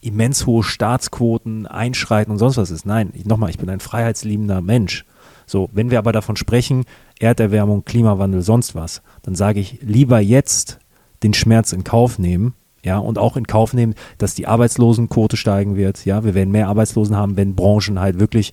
immens hohe Staatsquoten, Einschreiten und sonst was ist. Nein, nochmal, ich bin ein freiheitsliebender Mensch. So, wenn wir aber davon sprechen, Erderwärmung, Klimawandel, sonst was, dann sage ich lieber jetzt den Schmerz in Kauf nehmen, ja, und auch in Kauf nehmen, dass die Arbeitslosenquote steigen wird. Ja, wir werden mehr Arbeitslosen haben, wenn Branchen halt wirklich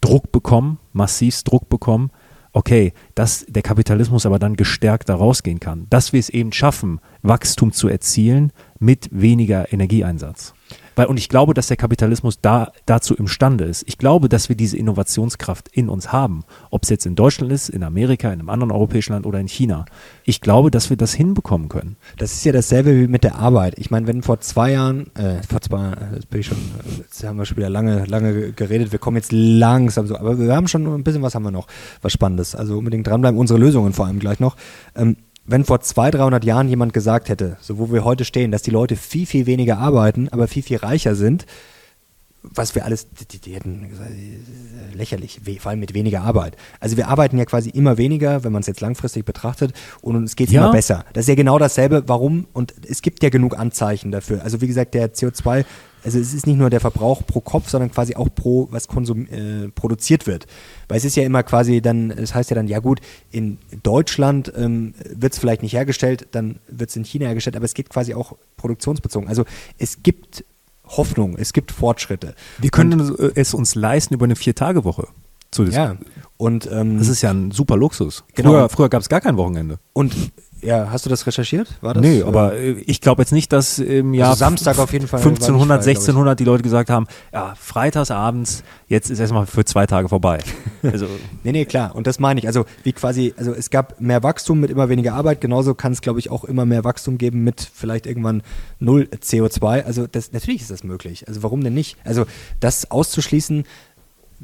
Druck bekommen, massivst Druck bekommen. Okay, dass der Kapitalismus aber dann gestärkt da rausgehen kann. Dass wir es eben schaffen, Wachstum zu erzielen mit weniger Energieeinsatz. Weil, und ich glaube, dass der Kapitalismus da, dazu imstande ist. Ich glaube, dass wir diese Innovationskraft in uns haben. Ob es jetzt in Deutschland ist, in Amerika, in einem anderen europäischen Land oder in China. Ich glaube, dass wir das hinbekommen können. Das ist ja dasselbe wie mit der Arbeit. Ich meine, wenn vor zwei Jahren, äh, vor zwei Jahren, jetzt bin ich schon, jetzt haben wir schon wieder lange, lange geredet, wir kommen jetzt langsam so, aber wir haben schon ein bisschen was haben wir noch, was Spannendes. Also unbedingt dranbleiben, unsere Lösungen vor allem gleich noch. Ähm, wenn vor 200, 300 Jahren jemand gesagt hätte, so wo wir heute stehen, dass die Leute viel, viel weniger arbeiten, aber viel, viel reicher sind, was wir alles, die, die hätten gesagt, lächerlich, vor allem mit weniger Arbeit. Also wir arbeiten ja quasi immer weniger, wenn man es jetzt langfristig betrachtet und es geht ja. immer besser. Das ist ja genau dasselbe, warum und es gibt ja genug Anzeichen dafür. Also wie gesagt, der CO2 also es ist nicht nur der Verbrauch pro Kopf, sondern quasi auch pro, was konsum, äh, produziert wird. Weil es ist ja immer quasi dann, es das heißt ja dann, ja gut, in Deutschland ähm, wird es vielleicht nicht hergestellt, dann wird es in China hergestellt, aber es geht quasi auch produktionsbezogen. Also es gibt Hoffnung, es gibt Fortschritte. Wir können und, es uns leisten über eine Vier-Tage-Woche. Ja, und ähm, das ist ja ein super Luxus. Genau. Früher, früher gab es gar kein Wochenende. Und ja, hast du das recherchiert? War das, nee, aber äh, ich glaube jetzt nicht, dass im Jahr also Samstag auf jeden Fall 1500, frei, 1600 die Leute gesagt haben, ja, freitagsabends, jetzt ist erstmal für zwei Tage vorbei. [laughs] Also nee, nee, klar. Und das meine ich. Also wie quasi, also es gab mehr Wachstum mit immer weniger Arbeit. Genauso kann es, glaube ich, auch immer mehr Wachstum geben mit vielleicht irgendwann null CO2. Also das, natürlich ist das möglich. Also warum denn nicht? Also das auszuschließen,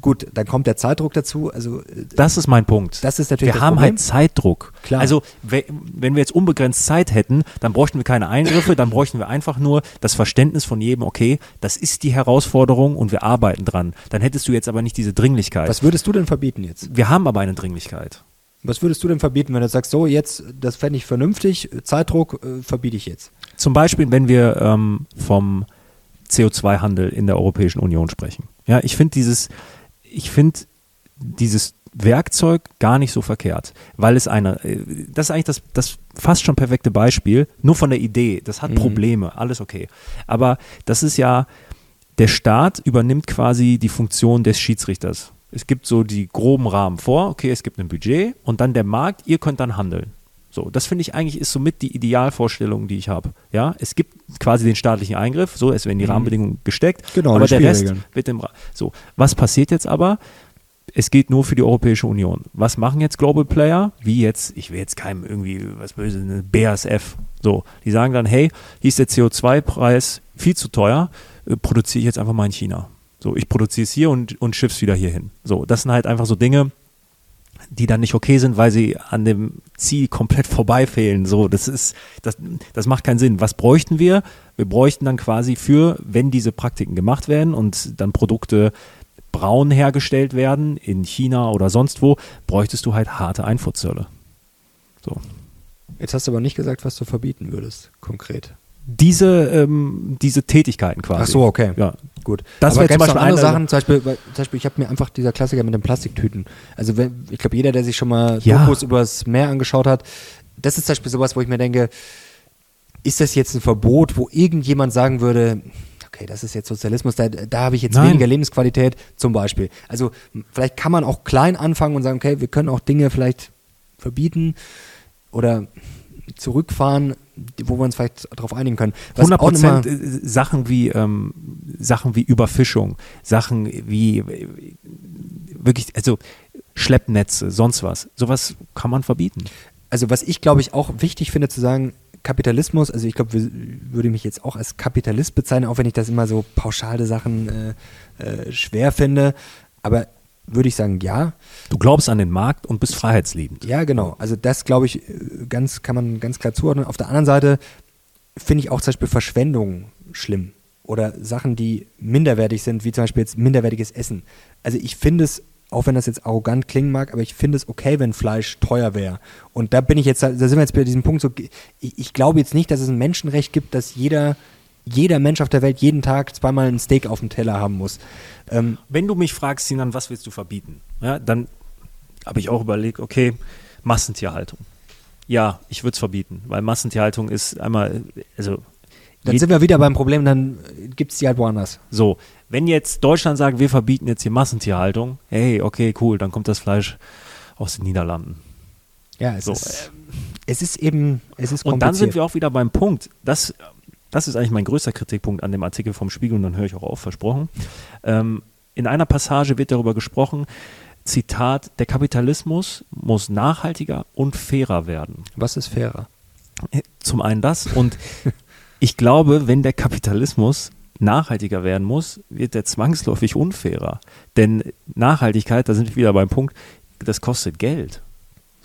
Gut, dann kommt der Zeitdruck dazu. Also äh, das ist mein Punkt. Das ist natürlich wir haben Problem. halt Zeitdruck. Klar. Also wenn wir jetzt unbegrenzt Zeit hätten, dann bräuchten wir keine Eingriffe, dann bräuchten wir einfach nur das Verständnis von jedem. Okay, das ist die Herausforderung und wir arbeiten dran. Dann hättest du jetzt aber nicht diese Dringlichkeit. Was würdest du denn verbieten jetzt? Wir haben aber eine Dringlichkeit. Was würdest du denn verbieten, wenn du sagst, so jetzt, das fände ich vernünftig, Zeitdruck äh, verbiete ich jetzt? Zum Beispiel, wenn wir ähm, vom CO2-Handel in der Europäischen Union sprechen. Ja, ich finde dieses ich finde dieses Werkzeug gar nicht so verkehrt, weil es eine, äh, das ist eigentlich das, das fast schon perfekte Beispiel, nur von der Idee, das hat mhm. Probleme, alles okay. Aber das ist ja, der Staat übernimmt quasi die Funktion des Schiedsrichters. Es gibt so die groben Rahmen vor, okay, es gibt ein Budget und dann der Markt, ihr könnt dann handeln. So, das finde ich eigentlich ist somit die Idealvorstellung, die ich habe. Ja, es gibt quasi den staatlichen Eingriff, so es werden die mhm. Rahmenbedingungen gesteckt, genau, aber der Rest wird im Ra So, was passiert jetzt aber? Es geht nur für die Europäische Union. Was machen jetzt Global Player? Wie jetzt, ich will jetzt keinem irgendwie was böse, eine BASF. So, die sagen dann, hey, hier ist der CO2-Preis viel zu teuer, äh, produziere ich jetzt einfach mal in China. So, ich produziere es hier und, und schiff's wieder hierhin. So, das sind halt einfach so Dinge, die dann nicht okay sind, weil sie an dem Ziel komplett vorbeifehlen. So, das ist, das, das macht keinen Sinn. Was bräuchten wir? Wir bräuchten dann quasi für, wenn diese Praktiken gemacht werden und dann Produkte braun hergestellt werden in China oder sonst wo, bräuchtest du halt harte Einfuhrzölle. So. Jetzt hast du aber nicht gesagt, was du verbieten würdest, konkret diese, ähm, diese Tätigkeiten quasi. Ach so, okay. Ja, gut. Das wäre zum Beispiel andere Sachen, zum Beispiel, zum Beispiel ich habe mir einfach dieser Klassiker mit den Plastiktüten. Also wenn, ich glaube, jeder, der sich schon mal ja. Dokus übers Meer angeschaut hat, das ist zum Beispiel sowas, wo ich mir denke, ist das jetzt ein Verbot, wo irgendjemand sagen würde, okay, das ist jetzt Sozialismus, da, da habe ich jetzt Nein. weniger Lebensqualität, zum Beispiel. Also vielleicht kann man auch klein anfangen und sagen, okay, wir können auch Dinge vielleicht verbieten oder zurückfahren, wo wir uns vielleicht darauf einigen können. Was 100 Prozent äh, Sachen wie ähm, Sachen wie Überfischung, Sachen wie äh, wirklich, also Schleppnetze, sonst was. Sowas kann man verbieten. Also was ich glaube ich auch wichtig finde zu sagen, Kapitalismus, also ich glaube, würde mich jetzt auch als Kapitalist bezeichnen, auch wenn ich das immer so pauschale Sachen äh, äh, schwer finde. Aber würde ich sagen, ja. Du glaubst an den Markt und bist freiheitsliebend. Ja, genau. Also das glaube ich, ganz, kann man ganz klar zuordnen. Auf der anderen Seite finde ich auch zum Beispiel Verschwendung schlimm. Oder Sachen, die minderwertig sind, wie zum Beispiel jetzt minderwertiges Essen. Also ich finde es, auch wenn das jetzt arrogant klingen mag, aber ich finde es okay, wenn Fleisch teuer wäre. Und da bin ich jetzt, da sind wir jetzt bei diesem Punkt so, ich, ich glaube jetzt nicht, dass es ein Menschenrecht gibt, dass jeder jeder Mensch auf der Welt jeden Tag zweimal ein Steak auf dem Teller haben muss. Ähm, Wenn du mich fragst, Sinan, was willst du verbieten? Ja, dann habe ich auch überlegt, okay, Massentierhaltung. Ja, ich würde es verbieten, weil Massentierhaltung ist einmal, also dann sind wir wieder beim Problem, dann gibt es die halt woanders. So, wenn jetzt Deutschland sagt, wir verbieten jetzt hier Massentierhaltung, hey, okay, cool, dann kommt das Fleisch aus den Niederlanden. Ja, es, so, ist, äh, es ist eben, es ist Und dann sind wir auch wieder beim Punkt, das, das ist eigentlich mein größter Kritikpunkt an dem Artikel vom Spiegel und dann höre ich auch auf, versprochen. Ähm, in einer Passage wird darüber gesprochen, Zitat, der Kapitalismus muss nachhaltiger und fairer werden. Was ist fairer? Zum einen das und [laughs] ich glaube, wenn der Kapitalismus nachhaltiger werden muss, wird der zwangsläufig unfairer. Denn Nachhaltigkeit, da sind wir wieder beim Punkt, das kostet Geld.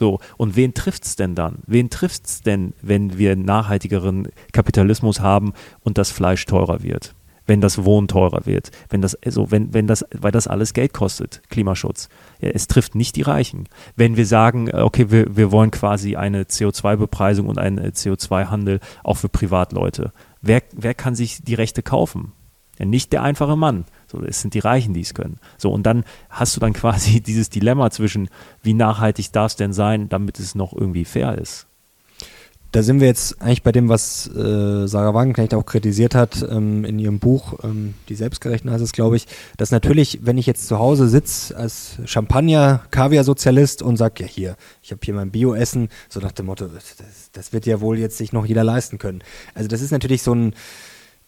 So, und wen trifft es denn dann? Wen trifft es denn, wenn wir nachhaltigeren Kapitalismus haben und das Fleisch teurer wird? Wenn das Wohnen teurer wird, wenn das, also wenn, wenn das, weil das alles Geld kostet, Klimaschutz. Ja, es trifft nicht die Reichen. Wenn wir sagen, okay, wir, wir wollen quasi eine CO2-Bepreisung und einen CO2-Handel auch für Privatleute, wer, wer kann sich die Rechte kaufen? Ja, nicht der einfache Mann. So, es sind die Reichen, die es können. So, und dann hast du dann [laughs] quasi dieses Dilemma zwischen, wie nachhaltig darf es denn sein, damit es noch irgendwie fair ist da sind wir jetzt eigentlich bei dem, was äh, Sarah Wagenknecht auch kritisiert hat ähm, in ihrem Buch, ähm, die Selbstgerechten heißt es, glaube ich, dass natürlich, wenn ich jetzt zu Hause sitze als Champagner, Kaviar-Sozialist und sage, ja hier, ich habe hier mein Bio-Essen, so nach dem Motto, das, das wird ja wohl jetzt sich noch jeder leisten können. Also das ist natürlich so ein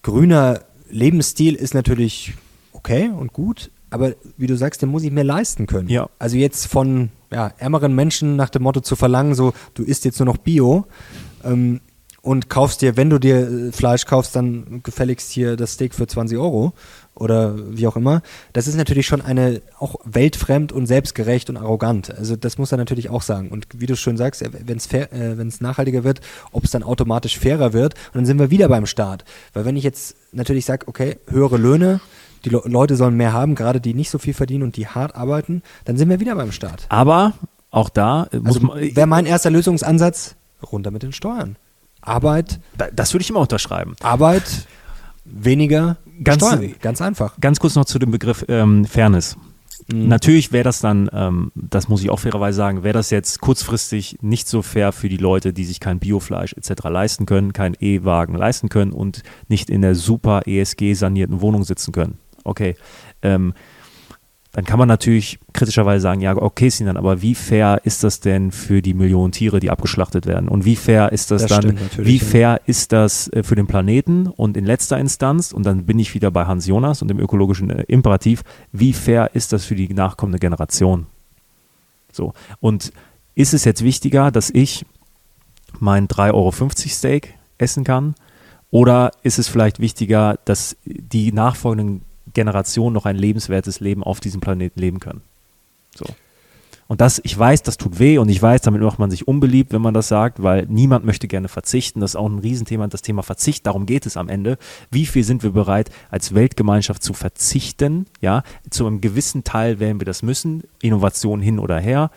grüner Lebensstil, ist natürlich okay und gut, aber wie du sagst, den muss ich mir leisten können. Ja. Also jetzt von ja, ärmeren Menschen nach dem Motto zu verlangen, so du isst jetzt nur noch Bio, ähm, und kaufst dir, wenn du dir äh, Fleisch kaufst, dann gefälligst hier das Steak für 20 Euro oder wie auch immer. Das ist natürlich schon eine auch weltfremd und selbstgerecht und arrogant. Also das muss er natürlich auch sagen. Und wie du schön sagst, wenn es äh, wenn es nachhaltiger wird, ob es dann automatisch fairer wird. Und dann sind wir wieder beim Staat. Weil wenn ich jetzt natürlich sage, okay, höhere Löhne, die Le Leute sollen mehr haben, gerade die nicht so viel verdienen und die hart arbeiten, dann sind wir wieder beim Staat. Aber auch da muss also, wäre mein erster Lösungsansatz, runter mit den Steuern. Arbeit. Das würde ich immer unterschreiben. Arbeit, weniger ganz, Steuern. Ganz einfach. Ganz kurz noch zu dem Begriff ähm, Fairness. Mhm. Natürlich wäre das dann, ähm, das muss ich auch fairerweise sagen, wäre das jetzt kurzfristig nicht so fair für die Leute, die sich kein Biofleisch etc. leisten können, kein E-Wagen leisten können und nicht in der super ESG sanierten Wohnung sitzen können. Okay. Ähm, dann kann man natürlich kritischerweise sagen, ja, okay, Sinan, aber wie fair ist das denn für die Millionen Tiere, die abgeschlachtet werden? Und wie fair ist das, das dann, wie fair ja. ist das äh, für den Planeten? Und in letzter Instanz, und dann bin ich wieder bei Hans Jonas und dem ökologischen äh, Imperativ, wie fair ist das für die nachkommende Generation? So. Und ist es jetzt wichtiger, dass ich mein 3,50 Euro Steak essen kann? Oder ist es vielleicht wichtiger, dass die nachfolgenden Generationen noch ein lebenswertes Leben auf diesem Planeten leben können. So. Und das, ich weiß, das tut weh und ich weiß, damit macht man sich unbeliebt, wenn man das sagt, weil niemand möchte gerne verzichten. Das ist auch ein Riesenthema, das Thema Verzicht. Darum geht es am Ende. Wie viel sind wir bereit, als Weltgemeinschaft zu verzichten? Ja, zu einem gewissen Teil werden wir das müssen. Innovation hin oder her.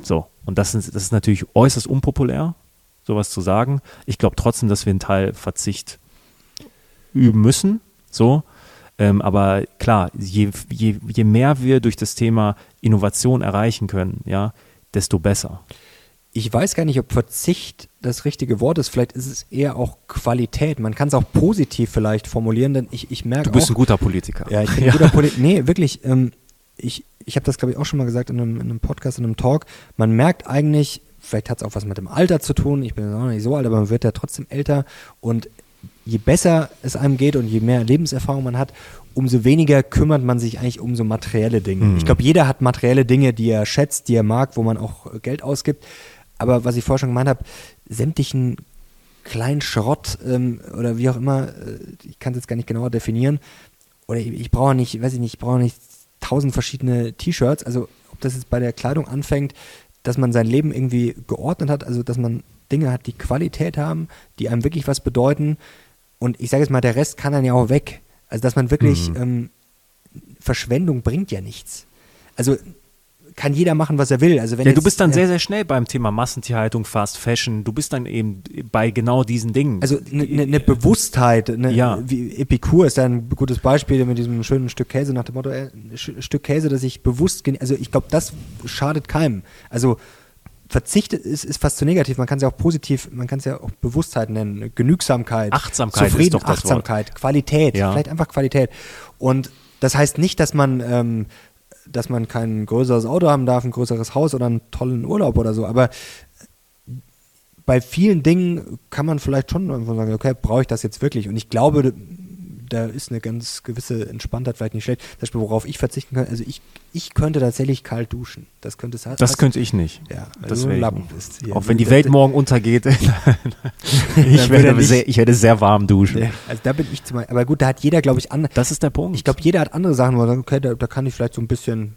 So. Und das ist, das ist natürlich äußerst unpopulär, sowas zu sagen. Ich glaube trotzdem, dass wir einen Teil Verzicht üben müssen. So. Ähm, aber klar, je, je, je mehr wir durch das Thema Innovation erreichen können, ja, desto besser. Ich weiß gar nicht, ob Verzicht das richtige Wort ist. Vielleicht ist es eher auch Qualität. Man kann es auch positiv vielleicht formulieren, denn ich, ich merke. Du bist auch, ein guter Politiker. Ja, ich bin [laughs] ja. ein guter Politiker. Nee, wirklich. Ähm, ich ich habe das, glaube ich, auch schon mal gesagt in einem, in einem Podcast, in einem Talk. Man merkt eigentlich, vielleicht hat es auch was mit dem Alter zu tun. Ich bin noch nicht so alt, aber man wird ja trotzdem älter. Und je besser es einem geht und je mehr Lebenserfahrung man hat, umso weniger kümmert man sich eigentlich um so materielle Dinge. Mhm. Ich glaube, jeder hat materielle Dinge, die er schätzt, die er mag, wo man auch Geld ausgibt. Aber was ich vorher schon gemeint habe, sämtlichen kleinen Schrott ähm, oder wie auch immer, äh, ich kann es jetzt gar nicht genauer definieren. Oder ich, ich brauche nicht, weiß ich nicht, ich brauche nicht tausend verschiedene T-Shirts. Also ob das jetzt bei der Kleidung anfängt, dass man sein Leben irgendwie geordnet hat, also dass man Dinge hat, die Qualität haben, die einem wirklich was bedeuten. Und ich sage jetzt mal, der Rest kann dann ja auch weg. Also dass man wirklich, mhm. ähm, Verschwendung bringt ja nichts. Also kann jeder machen, was er will. Also wenn ja, jetzt, du bist dann äh, sehr, sehr schnell beim Thema Massentierhaltung, Fast Fashion. Du bist dann eben bei genau diesen Dingen. Also eine ne, ne Bewusstheit, ne, Ja. wie Epikur ist da ein gutes Beispiel mit diesem schönen Stück Käse nach dem Motto, äh, Stück Käse, das ich bewusst, also ich glaube, das schadet keinem. Also Verzicht ist, ist fast zu negativ, man kann es ja auch positiv, man kann es ja auch Bewusstheit nennen, Genügsamkeit, Achtsamkeit Zufrieden, das Wort. Achtsamkeit, Qualität, Ja. vielleicht einfach Qualität. Und das heißt nicht, dass man, ähm, dass man kein größeres Auto haben darf, ein größeres Haus oder einen tollen Urlaub oder so, aber bei vielen Dingen kann man vielleicht schon sagen, okay, brauche ich das jetzt wirklich? Und ich glaube, da ist eine ganz gewisse Entspanntheit vielleicht nicht schlecht. Zum Beispiel, worauf ich verzichten kann, also ich, ich könnte tatsächlich kalt duschen. Das könnte es das könnte ich nicht. ja, weil das du ein wär ich Lappen nicht. bist. Hier. Auch wenn die Welt morgen untergeht, [laughs] [laughs] ich, werde er nicht- sehr, ich werde sehr warm duschen. Ja, also da bin ich zum Beispiel, aber gut, da hat jeder, glaube ich, andere. Das ist der Punkt. Ich glaube, jeder hat andere Sachen, wo er sagt, okay, da, da kann ich vielleicht so ein bisschen,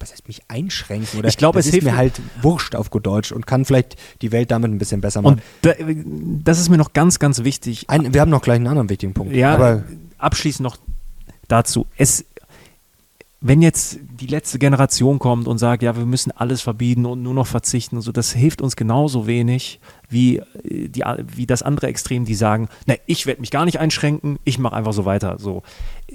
was heißt mich einschränken oder Ich glaube, das es ist hilft mir mir- halt wurscht auf gut Deutsch und kann vielleicht die Welt damit ein bisschen besser machen. Und da, das ist mir noch ganz, ganz wichtig. Ein, wir haben noch gleich einen anderen wichtigen Punkt. Ja, aber abschließend noch dazu. Es, wenn jetzt die letzte Generation kommt und sagt, ja, wir müssen alles verbieten und nur noch verzichten und so, das hilft uns genauso wenig wie, äh, die, wie das andere Extrem, die sagen, ne, ich werde mich gar nicht einschränken, ich mache einfach so weiter. So.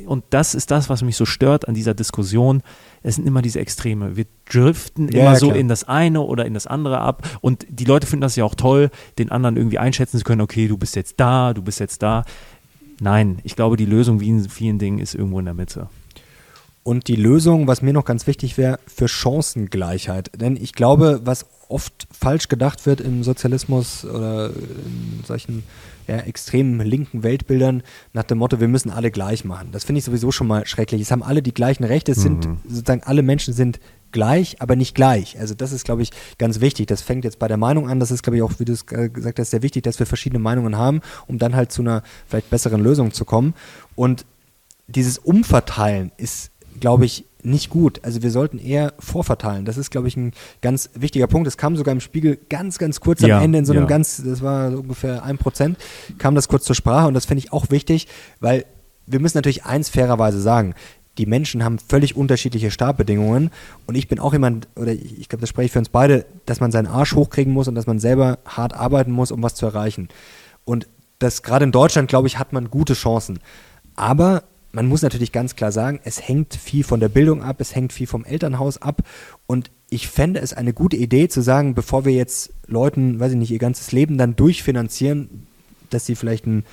Und das ist das, was mich so stört an dieser Diskussion. Es sind immer diese Extreme. Wir driften Ja, immer ja, so in das eine oder in das andere ab. Und die Leute finden das ja auch toll, den anderen irgendwie einschätzen zu können, okay, du bist jetzt da, du bist jetzt da. Nein, ich glaube, die Lösung wie in vielen Dingen ist irgendwo in der Mitte. Und die Lösung, was mir noch ganz wichtig wäre, für Chancengleichheit. Denn ich glaube, was oft falsch gedacht wird im Sozialismus oder in solchen ja, extremen linken Weltbildern nach dem Motto, wir müssen alle gleich machen. Das finde ich sowieso schon mal schrecklich. Es haben alle die gleichen Rechte, es sind sozusagen alle Menschen sind gleich, aber nicht gleich. Also das ist, glaube ich, ganz wichtig. Das fängt jetzt bei der Meinung an. Das ist, glaube ich, auch, wie du es äh, gesagt hast, sehr wichtig, dass wir verschiedene Meinungen haben, um dann halt zu einer vielleicht besseren Lösung zu kommen. Und dieses Umverteilen ist, glaube ich, nicht gut. Also wir sollten eher vorverteilen. Das ist, glaube ich, ein ganz wichtiger Punkt. Es kam sogar im Spiegel ganz, ganz kurz Ja, am Ende in so einem ja. ganz, das war so ungefähr ein Prozent, kam das kurz zur Sprache und das finde ich auch wichtig, weil wir müssen natürlich eins fairerweise sagen. Die Menschen haben völlig unterschiedliche Startbedingungen und ich bin auch jemand, oder ich ich glaube, das spreche ich für uns beide, dass man seinen Arsch hochkriegen muss und dass man selber hart arbeiten muss, um was zu erreichen. Und das gerade in Deutschland, glaube ich, hat man gute Chancen. Aber man muss natürlich ganz klar sagen, es hängt viel von der Bildung ab, es hängt viel vom Elternhaus ab. Und ich fände es eine gute Idee zu sagen, bevor wir jetzt Leuten, weiß ich nicht, ihr ganzes Leben dann durchfinanzieren, dass sie vielleicht ein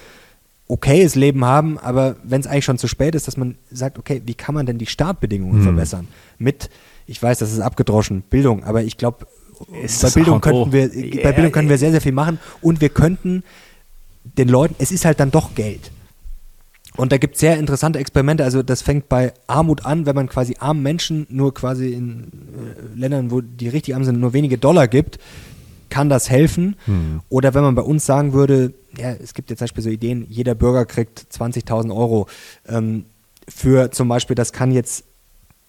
okayes Leben haben, aber wenn es eigentlich schon zu spät ist, dass man sagt, okay, wie kann man denn die Startbedingungen Hm. verbessern? Mit, ich weiß, das ist abgedroschen, Bildung, aber ich glaube, bei Bildung könnten wir, Ja, bei Bildung können wir sehr, sehr viel machen und wir könnten den Leuten, es ist halt dann doch Geld. Und da gibt es sehr interessante Experimente. Also das fängt bei Armut an, wenn man quasi armen Menschen nur quasi in äh, Ländern, wo die richtig arm sind, nur wenige Dollar gibt, kann das helfen. Oder wenn man bei uns sagen würde, ja, es gibt jetzt zum Beispiel so Ideen, jeder Bürger kriegt 20.000 Euro ähm, für zum Beispiel, das kann jetzt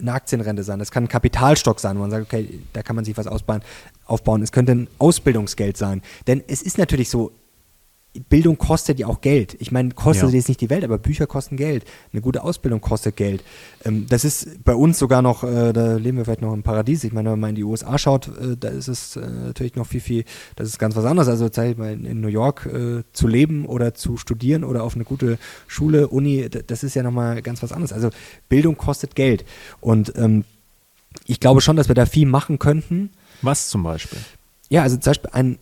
eine Aktienrente sein, das kann ein Kapitalstock sein, wo man sagt, okay, da kann man sich was ausbauen, aufbauen. Es könnte ein Ausbildungsgeld sein. Denn es ist natürlich so, Bildung kostet ja auch Geld. Ich meine, kostet Ja. jetzt nicht die Welt, aber Bücher kosten Geld. Eine gute Ausbildung kostet Geld. Ähm, das ist bei uns sogar noch, äh, da leben wir vielleicht noch im Paradies. Ich meine, wenn man in die USA schaut, äh, da ist es äh, natürlich noch viel, viel, das ist ganz was anderes. Also ich mal, in, New York äh, zu leben oder zu studieren oder auf eine gute Schule, Uni, das ist ja nochmal ganz was anderes. Also Bildung kostet Geld. Und ähm, ich glaube schon, dass wir da viel machen könnten. Was zum Beispiel? Ja, also zum Beispiel ein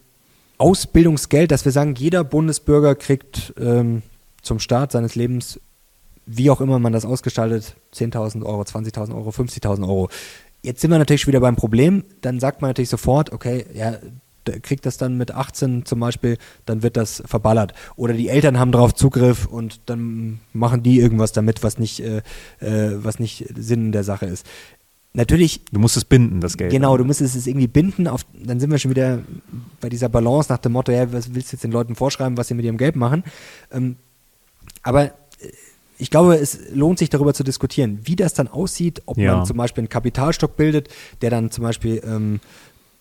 Ausbildungsgeld, dass wir sagen, jeder Bundesbürger kriegt ähm, zum Start seines Lebens, wie auch immer man das ausgestaltet, 10.000 Euro, 20.000 Euro, 50.000 Euro. Jetzt sind wir natürlich wieder beim Problem. Dann sagt man natürlich sofort, okay, ja, kriegt das dann mit 18 zum Beispiel, dann wird das verballert. Oder die Eltern haben darauf Zugriff und dann machen die irgendwas damit, was nicht, äh, äh, was nicht Sinn der Sache ist. Natürlich Du musst es binden, das Geld. Genau, du müsstest es irgendwie binden. Auf, dann sind wir schon wieder bei dieser Balance nach dem Motto, ja, was willst du jetzt den Leuten vorschreiben, was sie mit ihrem Geld machen? Ähm, aber äh, ich glaube, es lohnt sich darüber zu diskutieren, wie das dann aussieht, ob Ja. man zum Beispiel einen Kapitalstock bildet, der dann zum Beispiel ähm,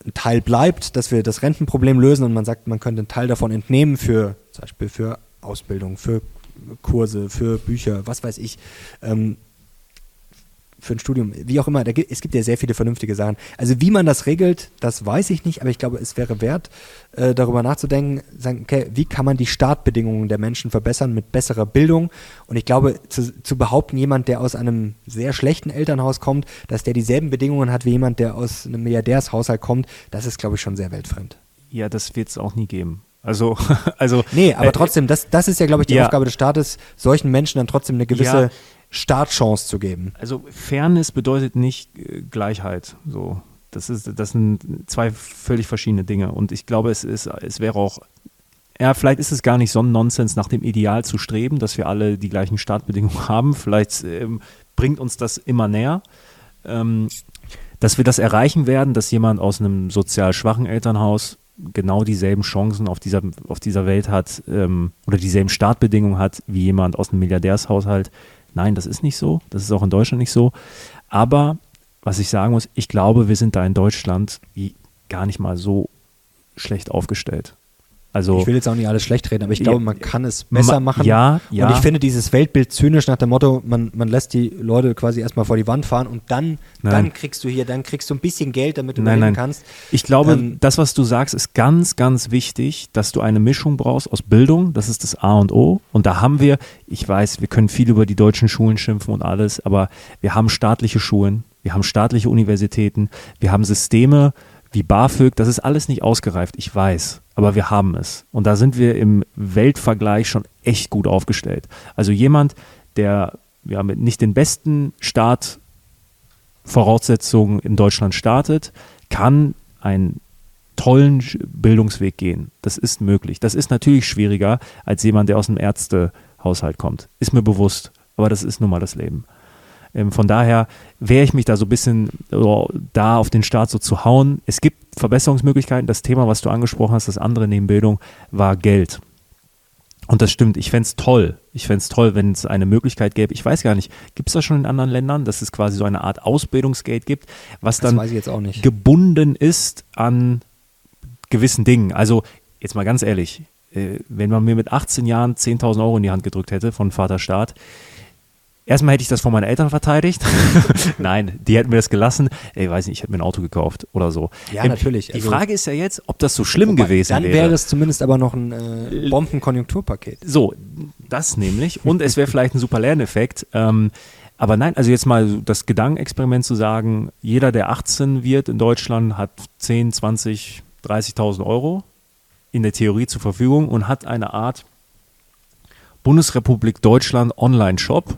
ein Teil bleibt, dass wir das Rentenproblem lösen und man sagt, man könnte einen Teil davon entnehmen für zum Beispiel für Ausbildung, für Kurse, für Bücher, was weiß ich. Ähm, für ein Studium, wie auch immer, da gibt, es gibt ja sehr viele vernünftige Sachen. Also wie man das regelt, das weiß ich nicht, aber ich glaube, es wäre wert, äh, darüber nachzudenken, sagen, okay, wie kann man die Startbedingungen der Menschen verbessern mit besserer Bildung? Und ich glaube, zu, zu behaupten, jemand, der aus einem sehr schlechten Elternhaus kommt, dass der dieselben Bedingungen hat wie jemand, der aus einem Milliardärshaushalt kommt, das ist, glaube ich, schon sehr weltfremd. Ja, das wird es auch nie geben. Also, [laughs] also. Nee, aber äh, trotzdem, das, das ist ja, glaube ich, die ja. Aufgabe des Staates, solchen Menschen dann trotzdem eine gewisse ja. Startchance zu geben. Also Fairness bedeutet nicht äh, Gleichheit. So. Das, ist, das sind zwei völlig verschiedene Dinge. Und ich glaube, es, ist, es wäre auch ja, vielleicht ist es gar nicht so ein Nonsens, nach dem Ideal zu streben, dass wir alle die gleichen Startbedingungen [laughs] haben. Vielleicht ähm, bringt uns das immer näher. Ähm, dass wir das erreichen werden, dass jemand aus einem sozial schwachen Elternhaus genau dieselben Chancen auf dieser, auf dieser Welt hat ähm, oder dieselben Startbedingungen hat wie jemand aus einem Milliardärshaushalt. Nein, das ist nicht so. Das ist auch in Deutschland nicht so. Aber was ich sagen muss, ich glaube, wir sind da in Deutschland gar nicht mal so schlecht aufgestellt. Also, ich will jetzt auch nicht alles schlecht reden, aber ich glaube, man kann es besser machen. Ja, ja. Und ich finde dieses Weltbild zynisch nach dem Motto, man, man lässt die Leute quasi erstmal vor die Wand fahren und dann, dann kriegst du hier, dann kriegst du ein bisschen Geld, damit du nein, nein. kannst. Ich glaube, ähm, das, was du sagst, ist ganz, ganz wichtig, dass du eine Mischung brauchst aus Bildung, das ist das A und O. Und da haben wir, ich weiß, wir können viel über die deutschen Schulen schimpfen und alles, aber wir haben staatliche Schulen, wir haben staatliche Universitäten, wir haben Systeme wie BAföG, das ist alles nicht ausgereift, ich weiß aber wir haben es. Und da sind wir im Weltvergleich schon echt gut aufgestellt. Also jemand, der ja, mit nicht den besten Startvoraussetzungen in Deutschland startet, kann einen tollen Bildungsweg gehen. Das ist möglich. Das ist natürlich schwieriger als jemand, der aus einem Ärztehaushalt kommt. Ist mir bewusst. Aber das ist nun mal das Leben. Ähm, von daher wehre ich mich da so ein bisschen oh, da auf den Start so zu hauen. Es gibt Verbesserungsmöglichkeiten. Das Thema, was du angesprochen hast, das andere neben Bildung, war Geld. Und das stimmt, ich fände es toll. Ich fände es toll, wenn es eine Möglichkeit gäbe. Ich weiß gar nicht, gibt es das schon in anderen Ländern, dass es quasi so eine Art Ausbildungsgeld gibt, was dann gebunden ist an gewissen Dingen. Also, jetzt mal ganz ehrlich, äh, wenn man mir mit 18 Jahren 10.000 Euro in die Hand gedrückt hätte von Vater Staat, Erstmal hätte ich das von meinen Eltern verteidigt. [laughs] Nein, die hätten mir das gelassen. Ich weiß nicht, ich hätte mir ein Auto gekauft oder so. Ja, ähm, natürlich. Die also, Frage ist ja jetzt, ob das so schlimm wobei, gewesen dann wäre. Dann wäre es zumindest aber noch ein äh, Bombenkonjunkturpaket. So, das nämlich. Und es wäre vielleicht ein super Lerneffekt. Ähm, aber nein, also jetzt mal das Gedankenexperiment zu sagen, jeder, der 18 wird in Deutschland, hat 10, 20, 30.000 Euro in der Theorie zur Verfügung und hat eine Art Bundesrepublik Deutschland Online-Shop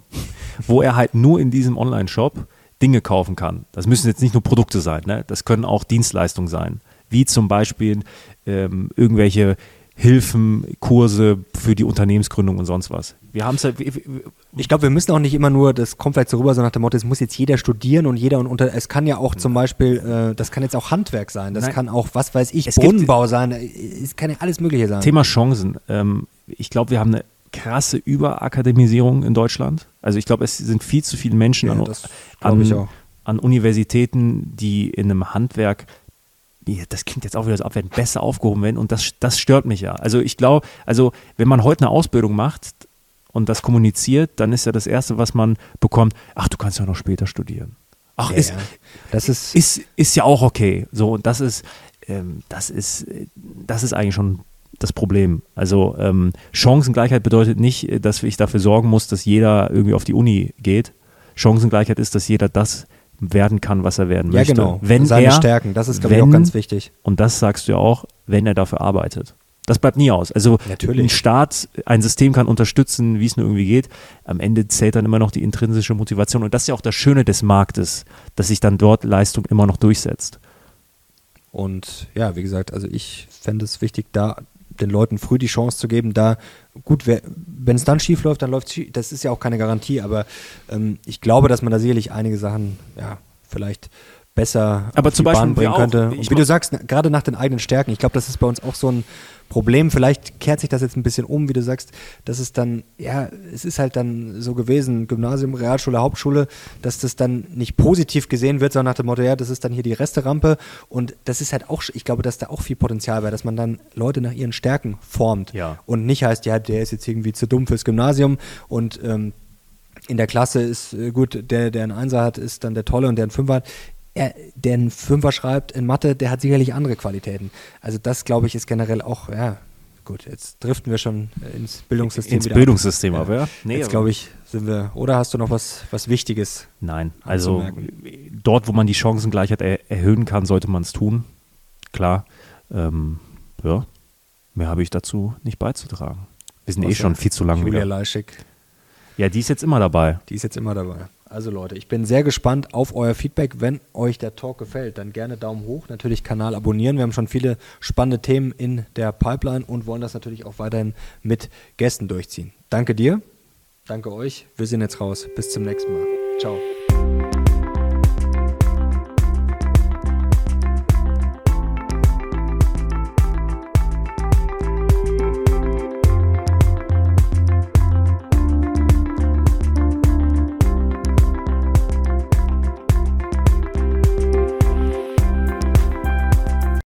wo er halt nur in diesem Online-Shop Dinge kaufen kann. Das müssen jetzt nicht nur Produkte sein, ne? das können auch Dienstleistungen sein, wie zum Beispiel ähm, irgendwelche Hilfen, Kurse für die Unternehmensgründung und sonst was. Wir haben es halt. Ich glaube, wir müssen auch nicht immer nur, das kommt vielleicht so rüber, so nach dem Motto, es muss jetzt jeder studieren und jeder und unter, es kann ja auch zum Beispiel, äh, das kann jetzt auch Handwerk sein, das Nein. kann auch, was weiß ich, es Brunnenbau sein, es kann ja alles Mögliche sein. Thema Chancen. Ähm, ich glaube, wir haben eine krasse Überakademisierung in Deutschland. Also ich glaube, es sind viel zu viele Menschen ja, an, an, an, Universitäten, die in einem Handwerk, das klingt jetzt auch wieder so abwertend, besser aufgehoben werden und das, das stört mich ja. Also ich glaube, also wenn man heute eine Ausbildung macht und das kommuniziert, dann ist ja das Erste, was man bekommt, ach, du kannst ja noch später studieren. Ach, ja, ist, ja. Das ist, ist, ist ja auch okay. So, und das ist, ähm, das ist, das ist eigentlich schon das Problem. Also ähm, Chancengleichheit bedeutet nicht, dass ich dafür sorgen muss, dass jeder irgendwie auf die Uni geht. Chancengleichheit ist, dass jeder das werden kann, was er werden möchte. Ja, genau. Wenn Seine er, Stärken, das ist, glaube ich, auch ganz wichtig. Und das sagst du ja auch, wenn er dafür arbeitet. Das bleibt nie aus. Also Natürlich. ein Staat, ein System kann unterstützen, wie es nur irgendwie geht. Am Ende zählt dann immer noch die intrinsische Motivation. Und das ist ja auch das Schöne des Marktes, dass sich dann dort Leistung immer noch durchsetzt. Und ja, wie gesagt, also ich fände es wichtig, da den Leuten früh die Chance zu geben, da gut, wenn es dann schief läuft, dann läuft es schief. Das ist ja auch keine Garantie, aber ähm, ich glaube, dass man da sicherlich einige Sachen, ja, vielleicht besser aber zum Beispiel Bahn bringen könnte. Und wie du sagst, gerade nach den eigenen Stärken. Ich glaube, das ist bei uns auch so ein Problem. Vielleicht kehrt sich das jetzt ein bisschen um, wie du sagst, dass es dann, ja, es ist halt dann so gewesen, Gymnasium, Realschule, Hauptschule, dass das dann nicht positiv gesehen wird, sondern nach dem Motto, ja, das ist dann hier die Resterampe. Und das ist halt auch, ich glaube, dass da auch viel Potenzial wäre, dass man dann Leute nach ihren Stärken formt. Ja. Und nicht heißt, ja, der ist jetzt irgendwie zu dumm fürs Gymnasium und ähm, in der Klasse ist äh, gut, der, der einen Einser hat, ist dann der Tolle und der einen Fünfer hat. Er, der einen Fünfer schreibt in Mathe, der hat sicherlich andere Qualitäten. Also das, glaube ich, ist generell auch, ja, gut, jetzt driften wir schon ins Bildungssystem. Ins Bildungssystem, ab. aber ja. Nee, jetzt, glaube ich, sind wir, oder hast du noch was, was Wichtiges? Nein, also dort, wo man die Chancengleichheit er erhöhen kann, sollte man es tun. Klar, ähm, ja, mehr habe ich dazu nicht beizutragen. Wir sind was eh schon viel zu lange Julia wieder. Leischig. Ja, die ist jetzt immer dabei. Die ist jetzt immer dabei. Also Leute, ich bin sehr gespannt auf euer Feedback. Wenn euch der Talk gefällt, dann gerne Daumen hoch, natürlich Kanal abonnieren. Wir haben schon viele spannende Themen in der Pipeline und wollen das natürlich auch weiterhin mit Gästen durchziehen. Danke dir, danke euch. Wir sind jetzt raus. Bis zum nächsten Mal. Ciao.